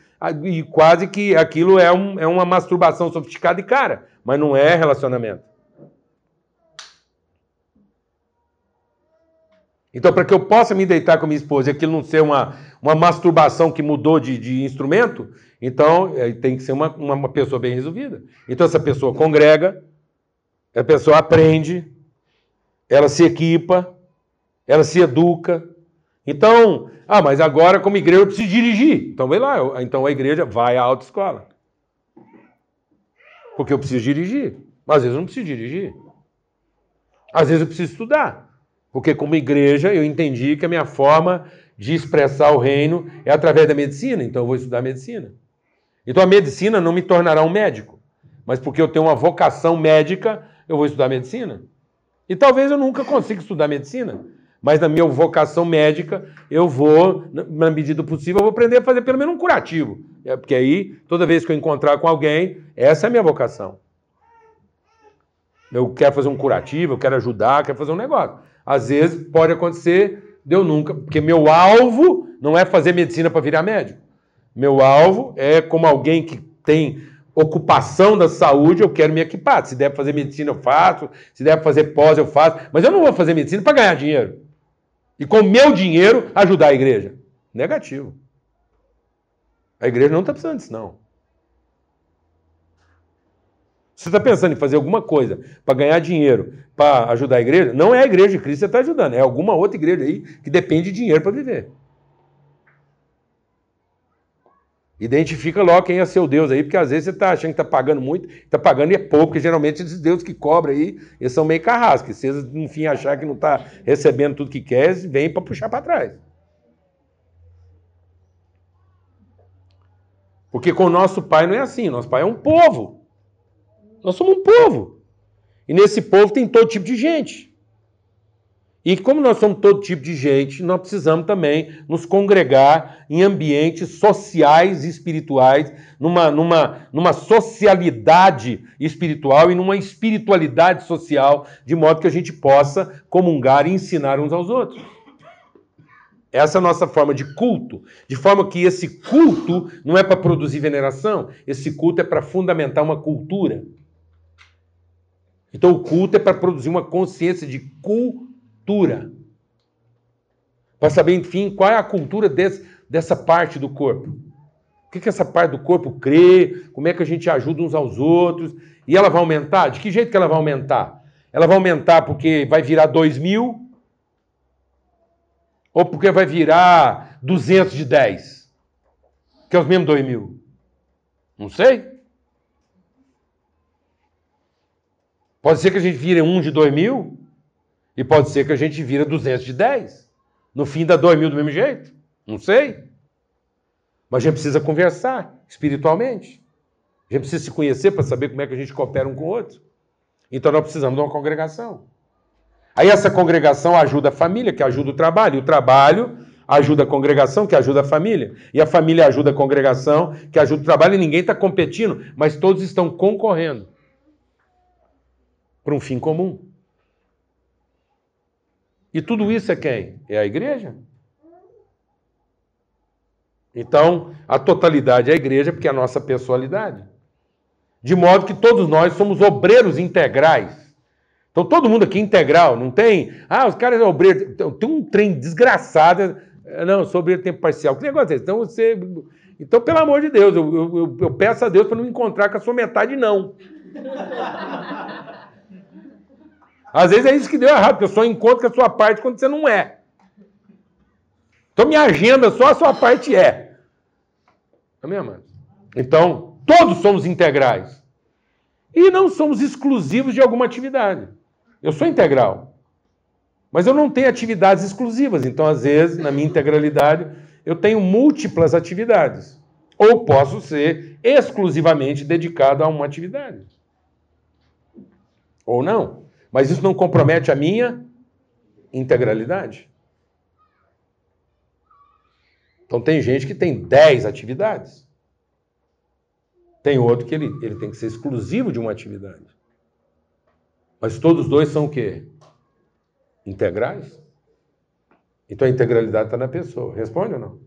e quase que aquilo é, um, é uma masturbação sofisticada e cara, mas não é relacionamento. Então, para que eu possa me deitar com minha esposa e aquilo não ser uma, uma masturbação que mudou de, de instrumento, então é, tem que ser uma, uma pessoa bem resolvida. Então, essa pessoa congrega, a pessoa aprende, ela se equipa, ela se educa. Então, ah, mas agora, como igreja, eu preciso dirigir. Então, vai lá. Então, a igreja vai à autoescola. Porque eu preciso dirigir. Mas, às vezes, eu não preciso dirigir. Às vezes, eu preciso estudar. Porque, como igreja, eu entendi que a minha forma de expressar o reino é através da medicina, então eu vou estudar medicina. Então a medicina não me tornará um médico, mas porque eu tenho uma vocação médica, eu vou estudar medicina. E talvez eu nunca consiga estudar medicina, mas na minha vocação médica, eu vou, na medida possível, eu vou aprender a fazer pelo menos um curativo. É, porque aí, toda vez que eu encontrar com alguém, essa é a minha vocação. Eu quero fazer um curativo, eu quero ajudar, quero fazer um negócio. Às vezes pode acontecer, deu nunca, porque meu alvo não é fazer medicina para virar médico. Meu alvo é como alguém que tem ocupação da saúde, eu quero me equipar. Se der fazer medicina, eu faço. Se der fazer pós, eu faço. Mas eu não vou fazer medicina para ganhar dinheiro. E com meu dinheiro ajudar a igreja. Negativo. A igreja não está precisando disso, não. Você está pensando em fazer alguma coisa para ganhar dinheiro, para ajudar a igreja, não é a igreja de Cristo que você está ajudando, é alguma outra igreja aí que depende de dinheiro para viver. Identifica logo quem é seu Deus aí, porque às vezes você está achando que está pagando muito, está pagando e é pouco, porque geralmente esses deuses que cobram aí, eles são meio carrascos. Se eles, enfim, achar que não está recebendo tudo que quer, eles vêm para puxar para trás. Porque com o nosso pai não é assim, nosso pai é um povo. Nós somos um povo. E nesse povo tem todo tipo de gente. E como nós somos todo tipo de gente, nós precisamos também nos congregar em ambientes sociais e espirituais, numa, numa, numa socialidade espiritual e numa espiritualidade social, de modo que a gente possa comungar e ensinar uns aos outros. Essa é a nossa forma de culto, de forma que esse culto não é para produzir veneração, esse culto é para fundamentar uma cultura. Então o culto é para produzir uma consciência de cultura. Para saber, enfim, qual é a cultura desse, dessa parte do corpo. O que, que essa parte do corpo crê, como é que a gente ajuda uns aos outros. E ela vai aumentar? De que jeito que ela vai aumentar? Ela vai aumentar porque vai virar 2 mil? Ou porque vai virar 210? Que é os mesmos 2 mil? Não sei. Pode ser que a gente vire um de dois mil e pode ser que a gente vira 200 de 10. No fim dá dois mil do mesmo jeito. Não sei. Mas a gente precisa conversar espiritualmente. A gente precisa se conhecer para saber como é que a gente coopera um com o outro. Então nós precisamos de uma congregação. Aí essa congregação ajuda a família, que ajuda o trabalho. E o trabalho ajuda a congregação, que ajuda a família. E a família ajuda a congregação, que ajuda o trabalho. E ninguém está competindo, mas todos estão concorrendo para um fim comum. E tudo isso é quem? É a igreja. Então, a totalidade é a igreja, porque é a nossa pessoalidade. De modo que todos nós somos obreiros integrais. Então, todo mundo aqui é integral, não tem. Ah, os caras são obreiros. Então, tem um trem desgraçado. Não, sou obreiro tempo parcial. Que negócio é esse? Então, você. Então, pelo amor de Deus, eu, eu, eu peço a Deus para não encontrar com a sua metade, não. Às vezes é isso que deu errado, porque eu só encontro com a sua parte quando você não é. Então minha agenda, só a sua parte é. Amém, amados? Então, todos somos integrais. E não somos exclusivos de alguma atividade. Eu sou integral. Mas eu não tenho atividades exclusivas. Então, às vezes, na minha integralidade, eu tenho múltiplas atividades. Ou posso ser exclusivamente dedicado a uma atividade. Ou não. Mas isso não compromete a minha integralidade. Então tem gente que tem 10 atividades. Tem outro que ele, ele tem que ser exclusivo de uma atividade. Mas todos dois são o quê? Integrais? Então a integralidade está na pessoa. Responde ou não?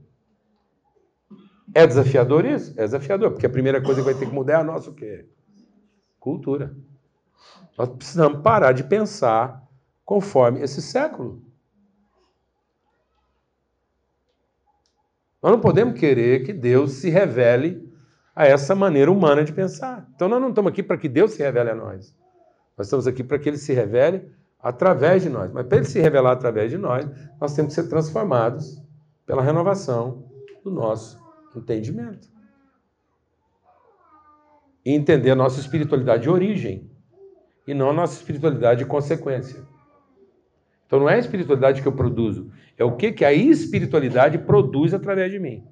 É desafiador isso? É desafiador, porque a primeira coisa que vai ter que mudar é a nossa o quê? Cultura. Nós precisamos parar de pensar conforme esse século. Nós não podemos querer que Deus se revele a essa maneira humana de pensar. Então nós não estamos aqui para que Deus se revele a nós. Nós estamos aqui para que ele se revele através de nós. Mas para ele se revelar através de nós, nós temos que ser transformados pela renovação do nosso entendimento. E entender a nossa espiritualidade de origem e não a nossa espiritualidade de consequência. Então não é a espiritualidade que eu produzo, é o que, que a espiritualidade produz através de mim.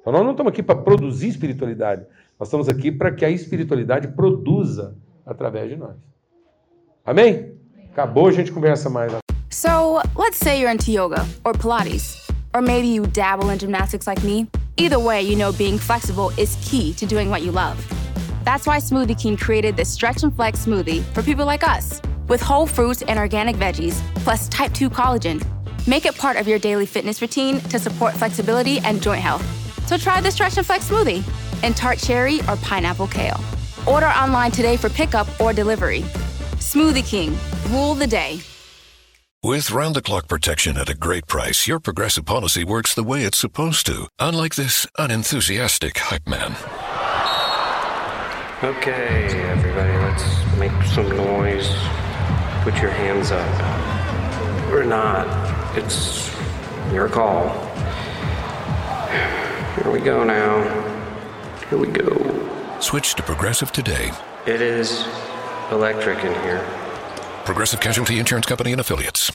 Então nós não estamos aqui para produzir espiritualidade, nós estamos aqui para que a espiritualidade produza através de nós. Amém? Acabou, a gente conversa mais. So, let's say you're into yoga or Pilates, or maybe you dabble in gymnastics like me. Either way, you know being flexible is key to doing what you love. That's why Smoothie King created this Stretch and Flex smoothie for people like us, with whole fruits and organic veggies, plus type 2 collagen. Make it part of your daily fitness routine to support flexibility and joint health. So try the Stretch and Flex smoothie in tart cherry or pineapple kale. Order online today for pickup or delivery. Smoothie King, rule the day. With round the clock protection at a great price, your progressive policy works the way it's supposed to, unlike this unenthusiastic hype man. Okay, everybody, let's make some noise. Put your hands up. Or not. It's your call. Here we go now. Here we go. Switch to Progressive today. It is electric in here. Progressive Casualty Insurance Company and Affiliates.